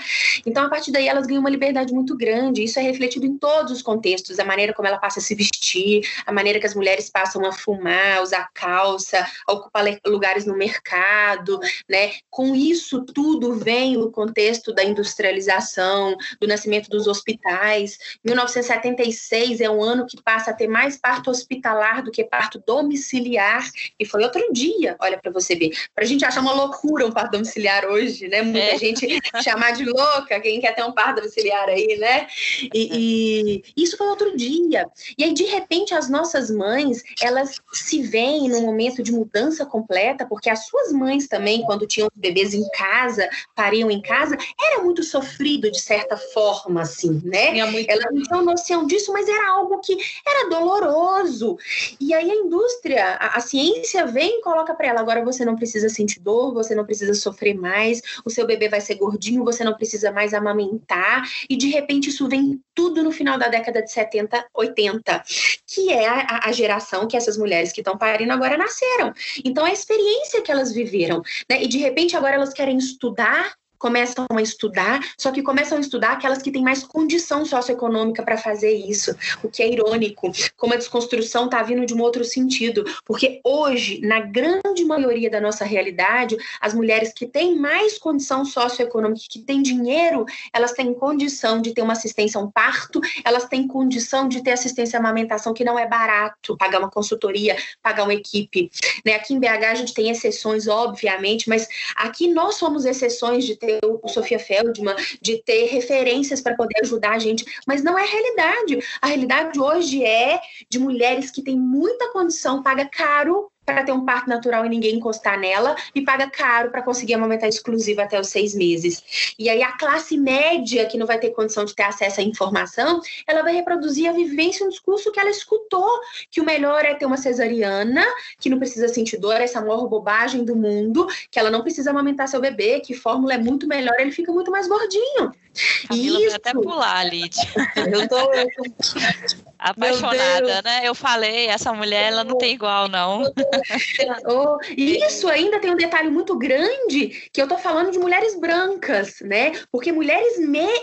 Então, a partir daí, elas ganham uma liberdade muito grande, isso é refletido em todos os contextos, a maneira como ela passa a se vestir, a maneira que as mulheres passam a fumar, a usar calça, a ocupar lugares no mercado, né, com isso tudo vem o contexto da industrialização, do nascimento dos hospitais, 1970 76 é um ano que passa a ter mais parto hospitalar do que parto domiciliar. E foi outro dia, olha para você ver. Para a gente achar uma loucura um parto domiciliar hoje, né? Muita é. gente <laughs> chamar de louca, quem quer ter um parto domiciliar aí, né? E, e isso foi outro dia. E aí, de repente, as nossas mães, elas se veem num momento de mudança completa, porque as suas mães também, quando tinham bebês em casa, pariam em casa, era muito sofrido de certa forma, assim, né? Elas não tinham noção disso, mas era algo que era doloroso. E aí a indústria, a, a ciência vem e coloca para ela: agora você não precisa sentir dor, você não precisa sofrer mais, o seu bebê vai ser gordinho, você não precisa mais amamentar. E de repente isso vem tudo no final da década de 70, 80, que é a, a geração que essas mulheres que estão parindo agora nasceram. Então, a experiência que elas viveram, né? E de repente agora elas querem estudar começam a estudar, só que começam a estudar aquelas que têm mais condição socioeconômica para fazer isso, o que é irônico, como a desconstrução está vindo de um outro sentido, porque hoje, na grande maioria da nossa realidade, as mulheres que têm mais condição socioeconômica, que têm dinheiro, elas têm condição de ter uma assistência a um parto, elas têm condição de ter assistência à amamentação, que não é barato, pagar uma consultoria, pagar uma equipe. Né? Aqui em BH a gente tem exceções, obviamente, mas aqui nós somos exceções de ter ter o Sofia Feldman, de ter referências para poder ajudar a gente, mas não é a realidade. A realidade hoje é de mulheres que têm muita condição, paga caro para ter um parto natural e ninguém encostar nela e paga caro para conseguir amamentar exclusiva até os seis meses. E aí a classe média, que não vai ter condição de ter acesso à informação, ela vai reproduzir a vivência, um discurso que ela escutou, que o melhor é ter uma cesariana, que não precisa sentir dor, essa maior bobagem do mundo, que ela não precisa amamentar seu bebê, que fórmula é muito melhor, ele fica muito mais gordinho. Camila Isso. até pular, Lídia. Tô, <laughs> eu tô... apaixonada, né? Eu falei, essa mulher, ela não tem igual, não. <laughs> oh, isso ainda tem um detalhe muito grande, que eu tô falando de mulheres brancas, né? Porque mulheres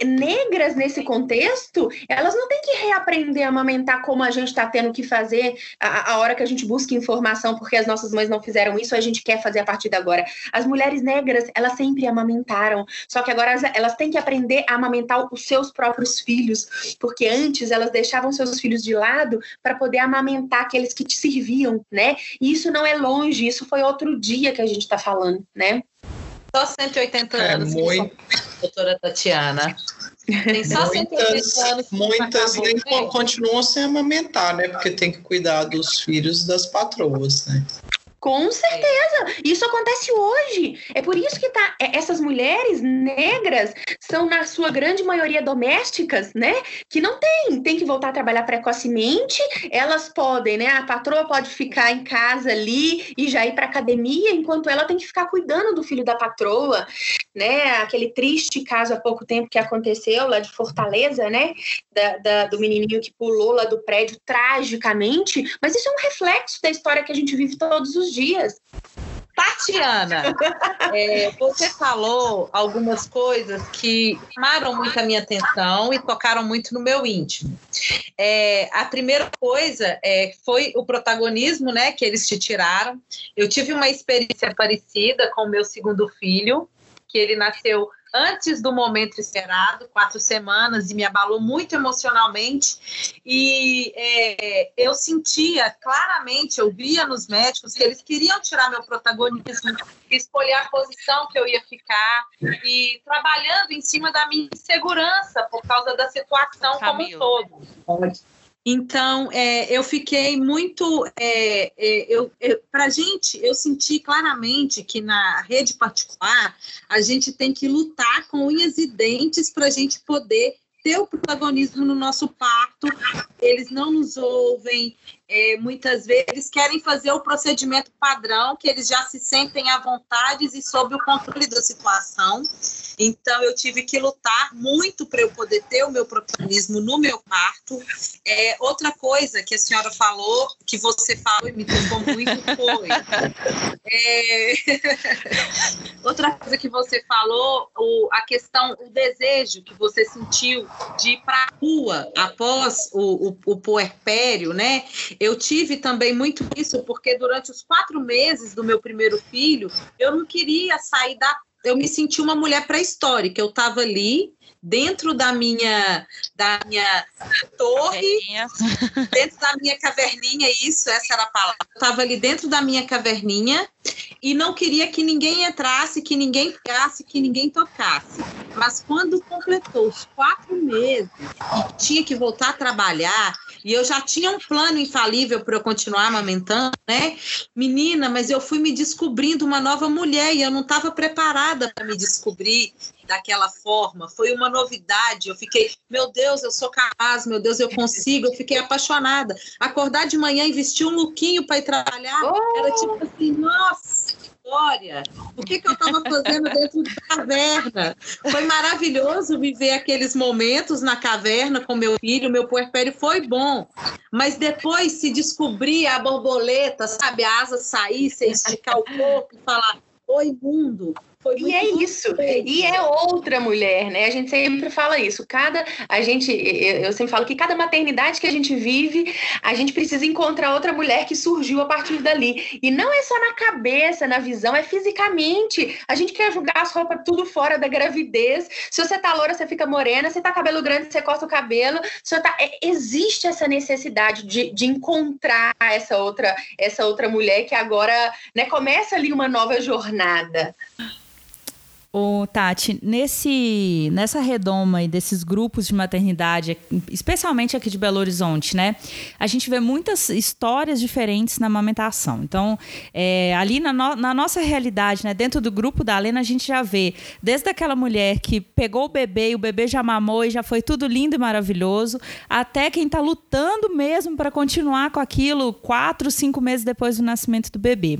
negras nesse contexto, elas não têm que reaprender a amamentar como a gente está tendo que fazer a, a hora que a gente busca informação, porque as nossas mães não fizeram isso, a gente quer fazer a partir de agora. As mulheres negras, elas sempre amamentaram, só que agora elas, têm que aprender a amamentar os seus próprios filhos, porque antes elas deixavam seus filhos de lado para poder amamentar aqueles que te serviam, né? E isso não é longe, isso foi outro dia que a gente está falando, né? Só 180 é, anos, muito... doutora Tatiana. Tem só muitas, 180 anos. Muitas nem continuam sem amamentar, né? Porque tem que cuidar dos filhos das patroas, né? Com certeza. Isso acontece hoje. É por isso que tá, é, essas mulheres negras são, na sua grande maioria, domésticas, né? Que não tem, tem que voltar a trabalhar precocemente. Elas podem, né? A patroa pode ficar em casa ali e já ir para academia, enquanto ela tem que ficar cuidando do filho da patroa, né? Aquele triste caso há pouco tempo que aconteceu lá de Fortaleza, né? Da, da, do menininho que pulou lá do prédio tragicamente. Mas isso é um reflexo da história que a gente vive todos os dias. Tatiana, <laughs> é, você falou algumas coisas que chamaram muito a minha atenção e tocaram muito no meu íntimo. É, a primeira coisa é, foi o protagonismo né, que eles te tiraram. Eu tive uma experiência parecida com o meu segundo filho, que ele nasceu antes do momento esperado, quatro semanas, e me abalou muito emocionalmente. E é, eu sentia claramente, eu via nos médicos que eles queriam tirar meu protagonismo, escolher a posição que eu ia ficar, e trabalhando em cima da minha insegurança por causa da situação Camilo. como um todo. Então, é, eu fiquei muito. É, é, eu, eu Para a gente, eu senti claramente que na rede particular, a gente tem que lutar com unhas e dentes para a gente poder ter o protagonismo no nosso parto. Eles não nos ouvem, é, muitas vezes querem fazer o procedimento padrão, que eles já se sentem à vontade e sob o controle da situação. Então, eu tive que lutar muito para eu poder ter o meu protagonismo no meu parto. É, outra coisa que a senhora falou, que você falou e me tocou muito, foi. <laughs> É, <laughs> outra coisa que você falou, o, a questão, o desejo que você sentiu de ir para a rua após o, o, o puerpério, né? Eu tive também muito isso, porque durante os quatro meses do meu primeiro filho, eu não queria sair da eu me senti uma mulher pré-histórica. Eu estava ali, dentro da minha da minha torre, <laughs> dentro da minha caverninha, isso, essa era a palavra. Eu estava ali dentro da minha caverninha e não queria que ninguém entrasse, que ninguém pegasse, que ninguém tocasse. Mas quando completou os quatro meses e tinha que voltar a trabalhar, e eu já tinha um plano infalível para eu continuar amamentando, né? Menina, mas eu fui me descobrindo uma nova mulher e eu não estava preparada para me descobrir daquela forma. Foi uma novidade. Eu fiquei, meu Deus, eu sou capaz, meu Deus, eu consigo. Eu fiquei apaixonada. Acordar de manhã e vestir um lookinho para ir trabalhar oh! era tipo assim, nossa história. O que, que eu estava fazendo dentro da caverna? Foi maravilhoso viver aqueles momentos na caverna com meu filho, meu puerpério foi bom. Mas depois se descobrir a borboleta, sabe, a asa sair, você esticar o corpo e falar: Oi, mundo, e é isso. E é outra mulher, né? A gente sempre fala isso. Cada a gente eu sempre falo que cada maternidade que a gente vive, a gente precisa encontrar outra mulher que surgiu a partir dali. E não é só na cabeça, na visão, é fisicamente. A gente quer jogar as roupas tudo fora da gravidez. Se você tá loura, você fica morena. Se tá cabelo grande, você corta o cabelo. Se tá é, existe essa necessidade de, de encontrar essa outra essa outra mulher que agora, né, começa ali uma nova jornada. Ô, Tati, nesse, nessa redoma e desses grupos de maternidade, especialmente aqui de Belo Horizonte, né? A gente vê muitas histórias diferentes na amamentação. Então, é, ali na, no, na, nossa realidade, né, dentro do grupo da Lena, a gente já vê desde aquela mulher que pegou o bebê e o bebê já mamou e já foi tudo lindo e maravilhoso, até quem está lutando mesmo para continuar com aquilo quatro, cinco meses depois do nascimento do bebê.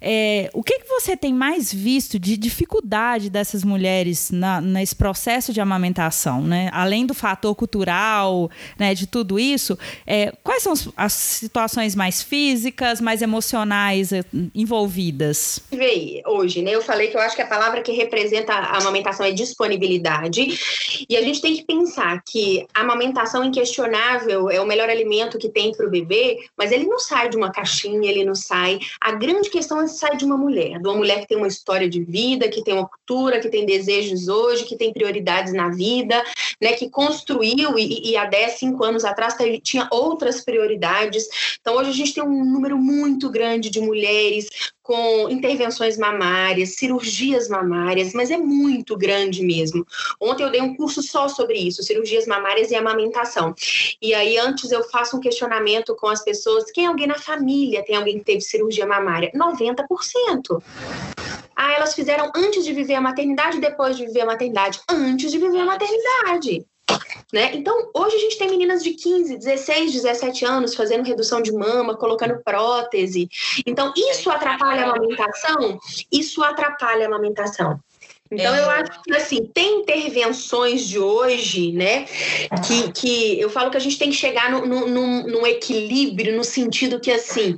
É, o que, que você tem mais visto de dificuldade dessas mulheres na, nesse processo de amamentação, né? Além do fator cultural, né, de tudo isso, é, quais são as situações mais físicas, mais emocionais eh, envolvidas? Vê, hoje, né? Eu falei que eu acho que a palavra que representa a amamentação é disponibilidade. E a gente tem que pensar que a amamentação inquestionável é o melhor alimento que tem para o bebê, mas ele não sai de uma caixinha, ele não sai. A grande questão é sai de uma mulher, de uma mulher que tem uma história de vida, que tem uma cultura, que tem desejos hoje, que tem prioridades na vida, né, que construiu e, e há 10, 5 anos atrás tinha outras prioridades. Então hoje a gente tem um número muito grande de mulheres com intervenções mamárias, cirurgias mamárias, mas é muito grande mesmo. Ontem eu dei um curso só sobre isso, cirurgias mamárias e amamentação. E aí antes eu faço um questionamento com as pessoas, quem é alguém na família tem alguém que teve cirurgia mamária? 90%. Ah, elas fizeram antes de viver a maternidade, depois de viver a maternidade, antes de viver a maternidade. Né? Então, hoje a gente tem meninas de 15, 16, 17 anos fazendo redução de mama, colocando prótese. Então, isso atrapalha a amamentação? Isso atrapalha a amamentação. Então, é... eu acho que, assim, tem intervenções de hoje, né, que, que eu falo que a gente tem que chegar no, no, num, num equilíbrio, no sentido que, assim,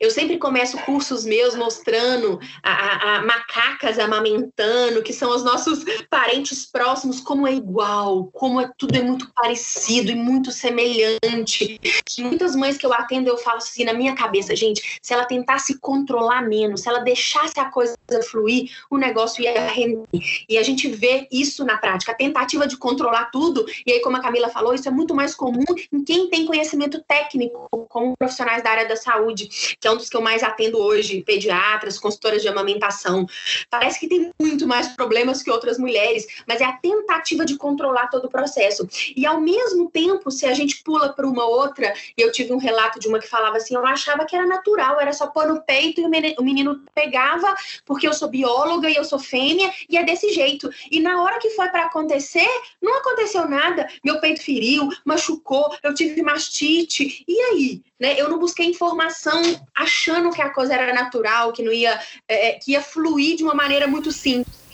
eu sempre começo cursos meus mostrando a, a, a, macacas amamentando, que são os nossos parentes próximos, como é igual, como é, tudo é muito parecido e muito semelhante. Muitas mães que eu atendo, eu falo assim, na minha cabeça, gente, se ela tentasse controlar menos, se ela deixasse a coisa fluir, o negócio ia render e a gente vê isso na prática, a tentativa de controlar tudo, e aí, como a Camila falou, isso é muito mais comum em quem tem conhecimento técnico, como profissionais da área da saúde, que é um dos que eu mais atendo hoje, pediatras, consultoras de amamentação. Parece que tem muito mais problemas que outras mulheres, mas é a tentativa de controlar todo o processo. E ao mesmo tempo, se a gente pula para uma outra, eu tive um relato de uma que falava assim: eu achava que era natural, era só pôr no peito e o menino pegava, porque eu sou bióloga e eu sou fêmea, e é desse jeito. E na hora que foi para acontecer, não aconteceu nada. Meu peito feriu, machucou, eu tive mastite. E aí? Né? Eu não busquei informação achando que a coisa era natural, que não ia, é, é que ia fluir de uma maneira muito simples.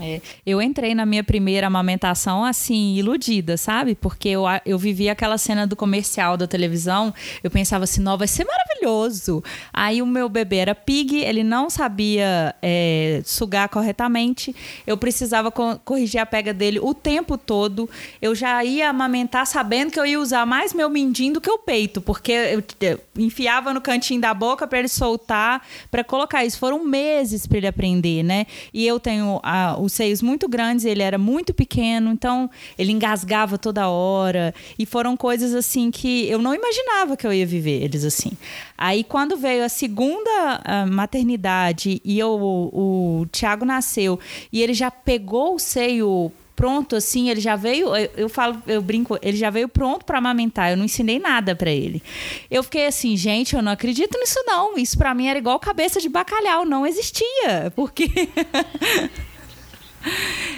É, eu entrei na minha primeira amamentação assim, iludida, sabe? Porque eu, eu vivi aquela cena do comercial da televisão, eu pensava assim, não, vai ser maravilhoso. Aí o meu bebê era pig, ele não sabia é, sugar corretamente, eu precisava co corrigir a pega dele o tempo todo. Eu já ia amamentar sabendo que eu ia usar mais meu mindinho do que o peito, porque eu, eu enfiava no cantinho da boca para ele soltar, para colocar isso. Foram meses para ele aprender, né? E eu tenho a, o os seios muito grandes, ele era muito pequeno, então ele engasgava toda hora. E foram coisas assim que eu não imaginava que eu ia viver eles assim. Aí quando veio a segunda a maternidade e eu, o, o Tiago nasceu e ele já pegou o seio pronto, assim, ele já veio, eu, eu falo, eu brinco, ele já veio pronto para amamentar, eu não ensinei nada para ele. Eu fiquei assim, gente, eu não acredito nisso não, isso para mim era igual cabeça de bacalhau, não existia, porque... <laughs>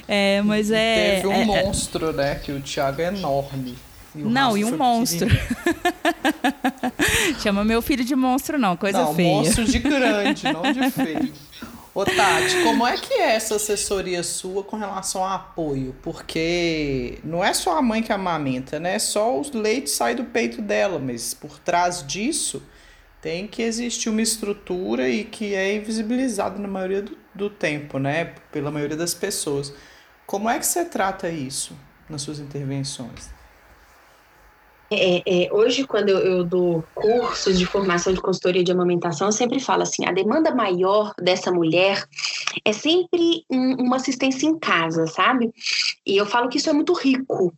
é, mas é... Teve um é, é monstro, né, que o Thiago é enorme. E não, e um monstro. <laughs> Chama meu filho de monstro, não, coisa não, feia. Monstro de grande, não de <laughs> feio. Ô Tati, como é que é essa assessoria sua com relação a apoio? Porque não é só a mãe que amamenta, né? Só os leites saem do peito dela, mas por trás disso tem que existir uma estrutura e que é invisibilizada na maioria do, do tempo, né? Pela maioria das pessoas. Como é que você trata isso nas suas intervenções? É, é, hoje, quando eu, eu, dou cursos de formação de consultoria de amamentação, eu sempre falo assim: a demanda maior dessa mulher é sempre um, uma assistência em casa, sabe? E eu falo que isso é muito rico.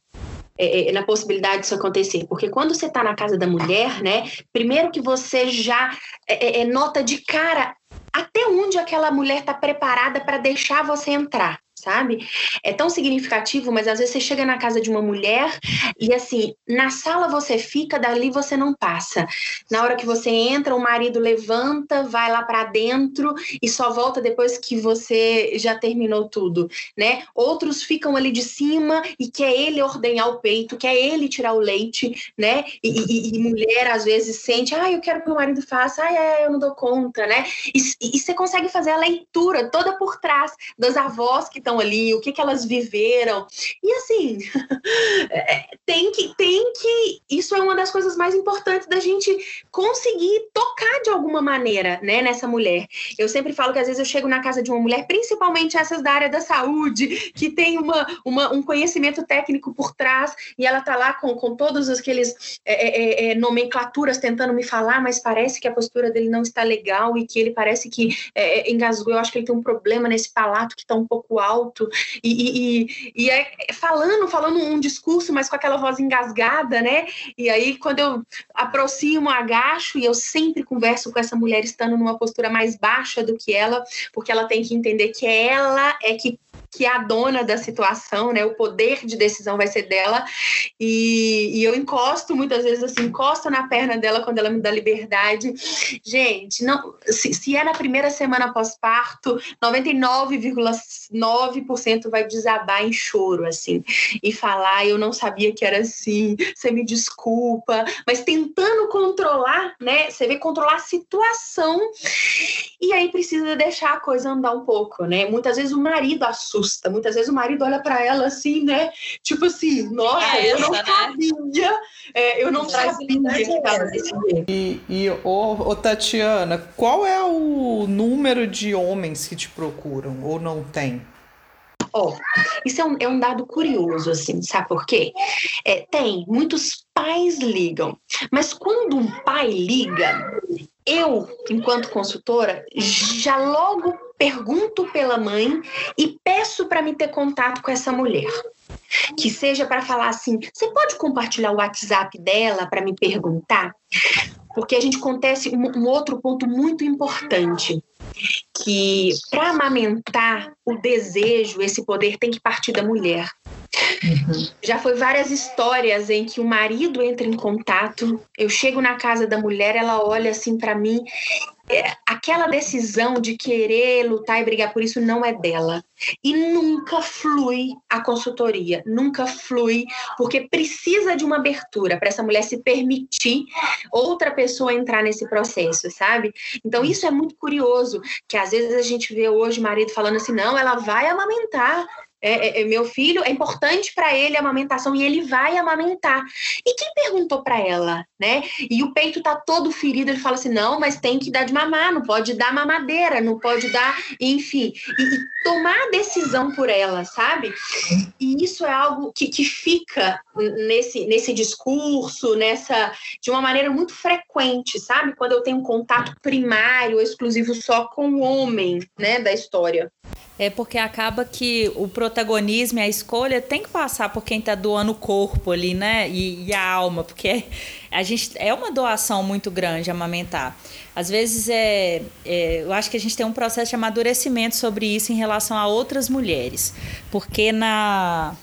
É, é na possibilidade disso acontecer, porque quando você está na casa da mulher, né, primeiro que você já é, é, nota de cara até onde aquela mulher está preparada para deixar você entrar sabe? É tão significativo, mas às vezes você chega na casa de uma mulher e assim, na sala você fica, dali você não passa. Na hora que você entra, o marido levanta, vai lá para dentro e só volta depois que você já terminou tudo, né? Outros ficam ali de cima e quer ele ordenhar o peito, quer ele tirar o leite, né? E, e, e mulher às vezes sente, ah, eu quero que o marido faça, ah, é, eu não dou conta, né? E, e você consegue fazer a leitura toda por trás das avós que estão estão ali, o que, que elas viveram. E assim, <laughs> é, tem que, tem que. Isso é uma das coisas mais importantes da gente conseguir tocar de alguma maneira, né, nessa mulher. Eu sempre falo que às vezes eu chego na casa de uma mulher, principalmente essas da área da saúde, que tem uma, uma um conhecimento técnico por trás, e ela tá lá com, com todos aqueles é, é, é, nomenclaturas tentando me falar, mas parece que a postura dele não está legal e que ele parece que é, é, engasgou. Eu acho que ele tem um problema nesse palato que está um pouco alto alto e, e, e é falando, falando um discurso, mas com aquela voz engasgada, né? E aí, quando eu aproximo, agacho, e eu sempre converso com essa mulher estando numa postura mais baixa do que ela, porque ela tem que entender que ela é que que é a dona da situação, né? O poder de decisão vai ser dela. E, e eu encosto muitas vezes assim, encosto na perna dela quando ela me dá liberdade. Gente, não, se, se é na primeira semana pós-parto, 99,9% vai desabar em choro, assim, e falar, eu não sabia que era assim, você me desculpa, mas tentando controlar, né? Você vê controlar a situação e aí precisa deixar a coisa andar um pouco, né? Muitas vezes o marido assusta assusta. Muitas vezes o marido olha para ela assim, né? Tipo assim, nossa, é eu não né? sabia, é, eu não sabia que estava desse jeito. E, e ô, ô, Tatiana, qual é o número de homens que te procuram ou não tem? Ó, isso é um, é um dado curioso, assim, sabe por quê? É, tem, muitos pais ligam, mas quando um pai liga, eu, enquanto consultora, já logo pergunto pela mãe e peço para me ter contato com essa mulher. Que seja para falar assim: você pode compartilhar o WhatsApp dela para me perguntar? Porque a gente acontece um, um outro ponto muito importante que para amamentar o desejo, esse poder tem que partir da mulher. Uhum. Já foi várias histórias em que o marido entra em contato, eu chego na casa da mulher, ela olha assim para mim aquela decisão de querer lutar e brigar por isso não é dela. E nunca flui a consultoria, nunca flui, porque precisa de uma abertura para essa mulher se permitir outra pessoa entrar nesse processo, sabe? Então isso é muito curioso, que às vezes a gente vê hoje o marido falando assim: não, ela vai amamentar, é, é, é, meu filho, é importante para ele a amamentação e ele vai amamentar. E quem perguntou para ela, né? E o peito tá todo ferido, ele fala assim: não, mas tem que dar de mamar, não pode dar mamadeira, não pode dar, enfim. E, e tomar a decisão por ela, sabe? E isso é algo que, que fica nesse, nesse discurso, nessa. de uma maneira muito frequente, sabe? Quando eu tenho um contato primário, exclusivo só com o homem, né, da história. É porque acaba que o protagonismo e a escolha tem que passar por quem está doando o corpo ali, né? E, e, a alma, porque a gente é uma doação muito grande amamentar. Às vezes é, é, eu acho que a gente tem um processo de amadurecimento sobre isso em relação a outras mulheres, porque na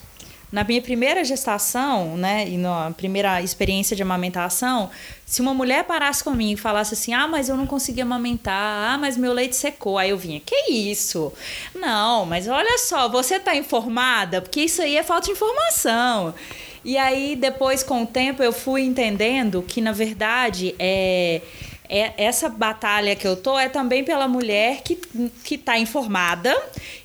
na minha primeira gestação, né, e na primeira experiência de amamentação, se uma mulher parasse comigo e falasse assim: "Ah, mas eu não consegui amamentar. Ah, mas meu leite secou". Aí eu vinha: "Que isso? Não, mas olha só, você está informada? Porque isso aí é falta de informação". E aí depois com o tempo eu fui entendendo que na verdade é é, essa batalha que eu tô é também pela mulher que, que tá informada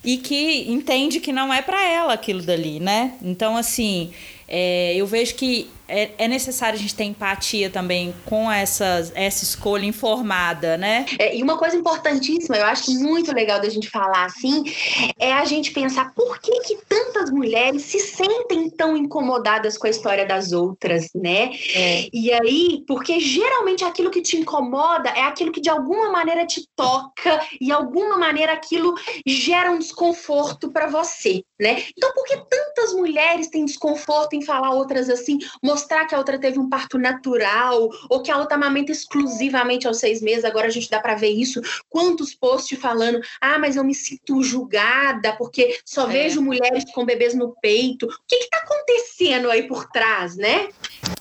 e que entende que não é para ela aquilo dali, né? Então, assim, é, eu vejo que é, é, necessário a gente ter empatia também com essa, essa escolha informada, né? É, e uma coisa importantíssima, eu acho muito legal da gente falar assim, é a gente pensar por que, que tantas mulheres se sentem tão incomodadas com a história das outras, né? É. E aí, porque geralmente aquilo que te incomoda é aquilo que de alguma maneira te toca e de alguma maneira aquilo gera um desconforto para você, né? Então, por que tantas mulheres têm desconforto em falar outras assim? Mostrar que a outra teve um parto natural, ou que a outra amamenta exclusivamente aos seis meses, agora a gente dá para ver isso. Quantos posts falando, ah, mas eu me sinto julgada porque só é. vejo mulheres com bebês no peito. O que está acontecendo aí por trás, né?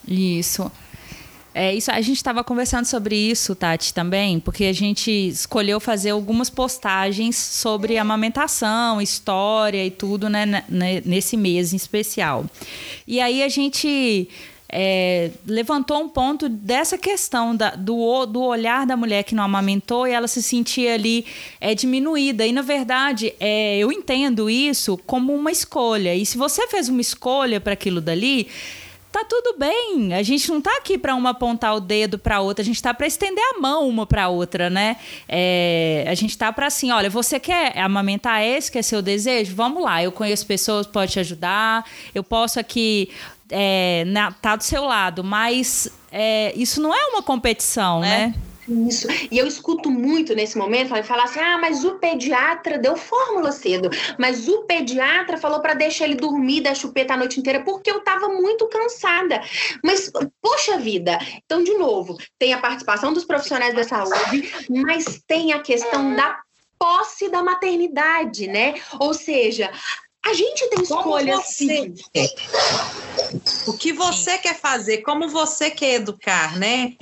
Isso. É, isso, a gente estava conversando sobre isso, Tati, também, porque a gente escolheu fazer algumas postagens sobre amamentação, história e tudo, né, nesse mês em especial. E aí a gente é, levantou um ponto dessa questão da, do, do olhar da mulher que não amamentou e ela se sentia ali é, diminuída. E, na verdade, é, eu entendo isso como uma escolha. E se você fez uma escolha para aquilo dali tá tudo bem. A gente não tá aqui para uma apontar o dedo para outra, a gente tá para estender a mão uma para outra, né? É, a gente tá para assim, olha, você quer amamentar esse que é seu desejo? Vamos lá, eu conheço pessoas, pode te ajudar. Eu posso aqui é, na, tá do seu lado, mas é, isso não é uma competição, né? Isso. E eu escuto muito nesse momento falar assim: ah, mas o pediatra deu fórmula cedo, mas o pediatra falou para deixar ele dormir da chupeta a noite inteira porque eu estava muito cansada. Mas, poxa vida! Então, de novo, tem a participação dos profissionais da saúde, mas tem a questão da posse da maternidade, né? Ou seja, a gente tem escolha sim. O que você quer fazer, como você quer educar, né?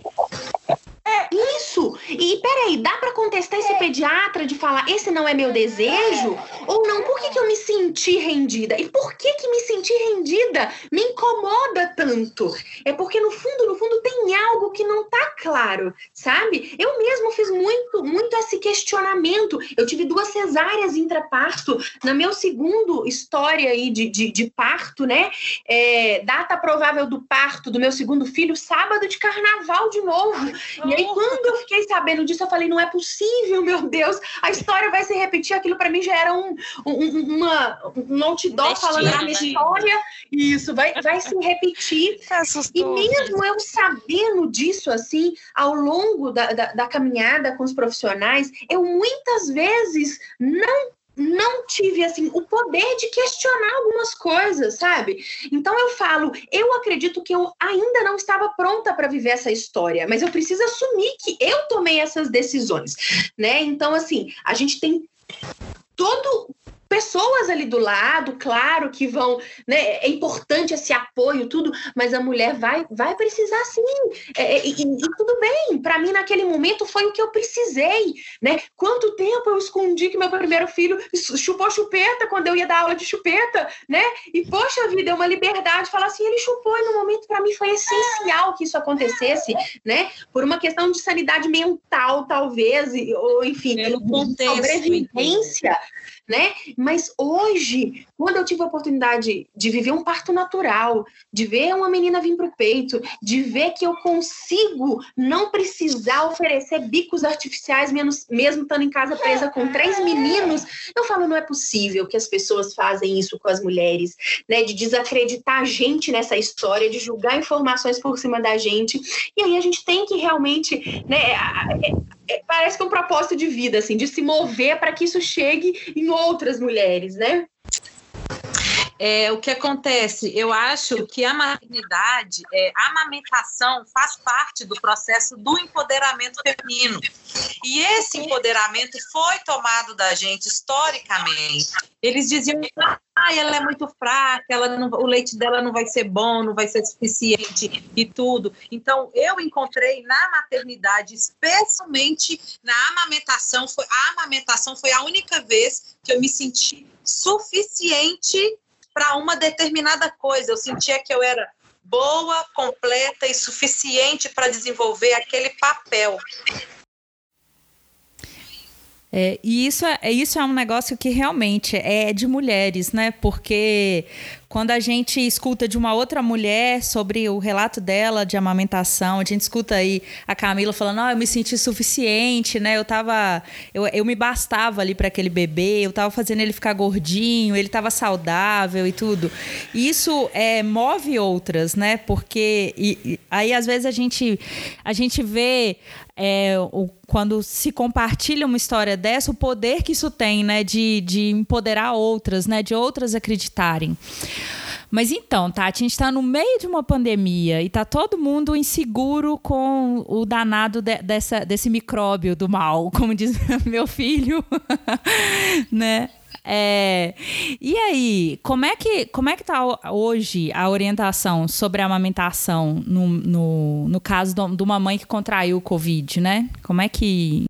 É, isso! E peraí, dá para contestar esse pediatra de falar esse não é meu desejo? Ou não? Por que, que eu me senti rendida? E por que que me sentir rendida me incomoda tanto? É porque no fundo, no fundo tem algo que não tá claro, sabe? Eu mesmo fiz muito, muito esse questionamento. Eu tive duas cesáreas intraparto na meu segundo história aí de, de, de parto, né? É, data provável do parto do meu segundo filho, sábado de carnaval de novo. E aí, quando eu fiquei sabendo disso, eu falei, não é possível, meu Deus, a história vai se repetir. Aquilo para mim já era um, um, uma, um outdoor falando a minha história. Isso, vai, vai se repetir. <laughs> E mesmo eu sabendo disso, assim, ao longo da, da, da caminhada com os profissionais, eu muitas vezes não não tive assim o poder de questionar algumas coisas, sabe? Então eu falo, eu acredito que eu ainda não estava pronta para viver essa história, mas eu preciso assumir que eu tomei essas decisões, né? Então assim, a gente tem todo pessoas ali do lado, claro que vão, né? É importante esse apoio, tudo, mas a mulher vai, vai precisar sim. É, é, e, e, tudo bem, para mim naquele momento foi o que eu precisei, né? Quanto tempo eu escondi que meu primeiro filho chupou chupeta quando eu ia dar aula de chupeta, né? E poxa vida, é uma liberdade falar assim, ele chupou e no momento para mim foi essencial que isso acontecesse, né? Por uma questão de sanidade mental, talvez, ou enfim, Pelo contexto, sobrevivência né? Mas hoje, quando eu tive a oportunidade de viver um parto natural, de ver uma menina vir para o peito, de ver que eu consigo não precisar oferecer bicos artificiais, menos, mesmo estando em casa presa com três meninos, eu falo, não é possível que as pessoas fazem isso com as mulheres, né? De desacreditar a gente nessa história, de julgar informações por cima da gente. E aí a gente tem que realmente, né? É, parece que é um propósito de vida, assim, de se mover para que isso chegue em outras mulheres, né? É, o que acontece? Eu acho que a maternidade, é, a amamentação faz parte do processo do empoderamento feminino. E esse empoderamento foi tomado da gente historicamente. Eles diziam, ah, ela é muito fraca, ela não, o leite dela não vai ser bom, não vai ser suficiente e tudo. Então, eu encontrei na maternidade, especialmente na amamentação, foi, a amamentação foi a única vez que eu me senti suficiente para uma determinada coisa. Eu sentia que eu era boa, completa e suficiente para desenvolver aquele papel. É, e isso é, isso é um negócio que realmente é de mulheres, né? Porque quando a gente escuta de uma outra mulher sobre o relato dela de amamentação, a gente escuta aí a Camila falando: "Ah, eu me senti suficiente, né? Eu tava eu, eu me bastava ali para aquele bebê, eu tava fazendo ele ficar gordinho, ele tava saudável e tudo". Isso é move outras, né? Porque e, e, aí às vezes a gente a gente vê é, o, quando se compartilha uma história dessa, o poder que isso tem, né, de, de empoderar outras, né, de outras acreditarem. Mas então, Tati, a gente está no meio de uma pandemia e está todo mundo inseguro com o danado de, dessa, desse micróbio do mal, <laughs> como diz <laughs> meu filho, <laughs> né? É, e aí, como é que como é que tá hoje a orientação sobre a amamentação no, no, no caso de uma mãe que contraiu o Covid, né? Como é que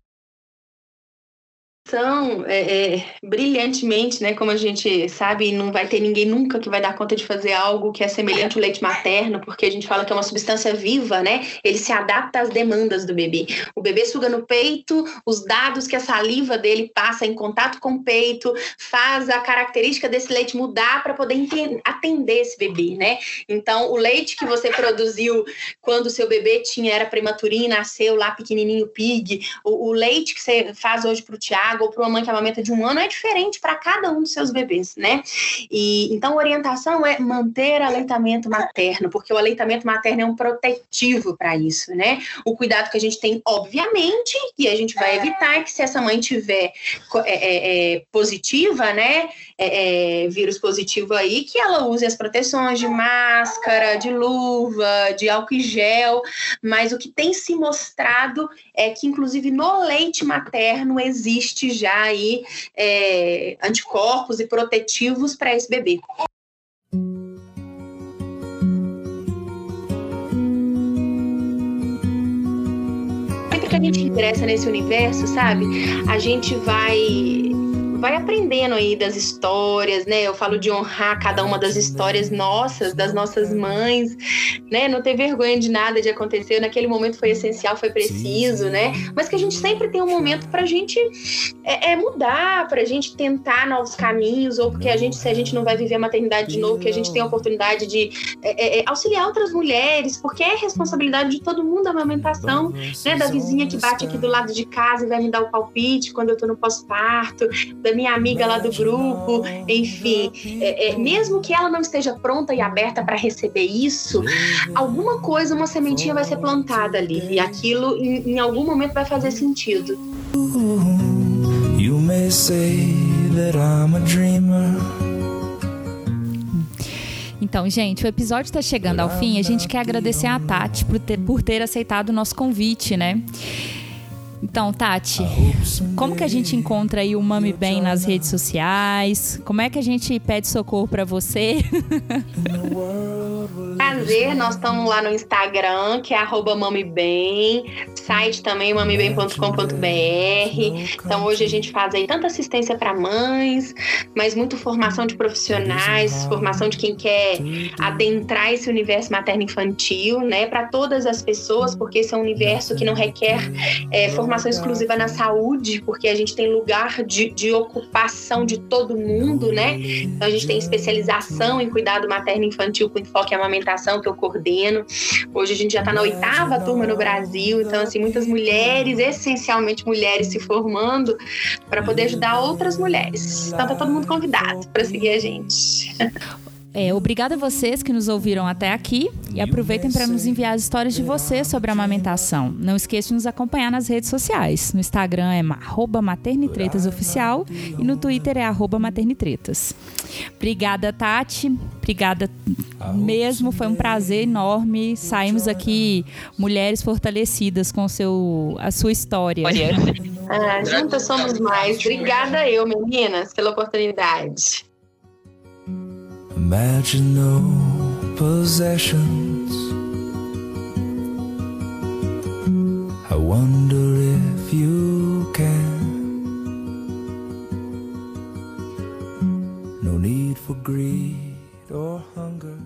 são é, é, brilhantemente, né? Como a gente sabe, não vai ter ninguém nunca que vai dar conta de fazer algo que é semelhante ao leite materno, porque a gente fala que é uma substância viva, né? Ele se adapta às demandas do bebê. O bebê suga no peito, os dados que a saliva dele passa em contato com o peito, faz a característica desse leite mudar para poder atender esse bebê, né? Então, o leite que você produziu quando o seu bebê tinha era prematurinho, nasceu lá pequenininho pig, o, o leite que você faz hoje para o Tiago ou para uma mãe que amamenta de um ano é diferente para cada um dos seus bebês, né? E então a orientação é manter aleitamento materno, porque o aleitamento materno é um protetivo para isso, né? O cuidado que a gente tem, obviamente, e a gente vai evitar é que se essa mãe tiver é, é, é, positiva, né? É, é, vírus positivo aí, que ela use as proteções de máscara, de luva, de álcool e gel, mas o que tem se mostrado é que, inclusive, no leite materno existe já aí é, anticorpos e protetivos para esse bebê. Sempre que a gente ingressa nesse universo, sabe, a gente vai vai aprendendo aí das histórias, né? Eu falo de honrar cada uma das histórias nossas, das nossas mães, né? Não ter vergonha de nada de acontecer. Naquele momento foi essencial, foi preciso, né? Mas que a gente sempre tem um momento pra gente é, é mudar, pra gente tentar novos caminhos, ou porque a gente, se a gente não vai viver a maternidade de novo, que a gente tem a oportunidade de é, é, é, auxiliar outras mulheres, porque é responsabilidade de todo mundo a amamentação, né? Da vizinha que bate aqui do lado de casa e vai me dar o palpite quando eu tô no pós-parto, da minha amiga lá do grupo, enfim, é, é, mesmo que ela não esteja pronta e aberta para receber isso, alguma coisa, uma sementinha vai ser plantada ali e aquilo em, em algum momento vai fazer sentido. You may say that I'm a dreamer. Então, gente, o episódio está chegando ao fim. A gente quer agradecer a Tati por ter, por ter aceitado o nosso convite, né? Então, Tati, como que a gente encontra aí o Mami Bem nas redes sociais? Como é que a gente pede socorro para você? <laughs> <laughs> Prazer, nós estamos lá no Instagram, que é arroba mamibem, site também mamibem.com.br. Então hoje a gente faz aí tanta assistência para mães, mas muito formação de profissionais, formação de quem quer adentrar esse universo materno-infantil, né, para todas as pessoas, porque esse é um universo que não requer é, formação exclusiva na saúde, porque a gente tem lugar de, de ocupação de todo mundo, né? Então a gente tem especialização em cuidado materno infantil com enfoque em amamentação, que eu coordeno. Hoje a gente já está na oitava turma no Brasil, então assim, muitas mulheres, essencialmente mulheres, se formando para poder ajudar outras mulheres. Então tá todo mundo convidado para seguir a gente. <laughs> É, obrigada a vocês que nos ouviram até aqui e aproveitem para nos enviar as histórias de vocês sobre a amamentação. Não esqueça de nos acompanhar nas redes sociais. No Instagram é maternitretasuficial e no Twitter é maternitretas. Obrigada, Tati. Obrigada mesmo. Foi um prazer enorme. Saímos aqui mulheres fortalecidas com seu, a sua história. Ah, juntas somos mais. Obrigada eu, meninas, pela oportunidade. Imagine no possessions. I wonder if you can No need for greed or hunger.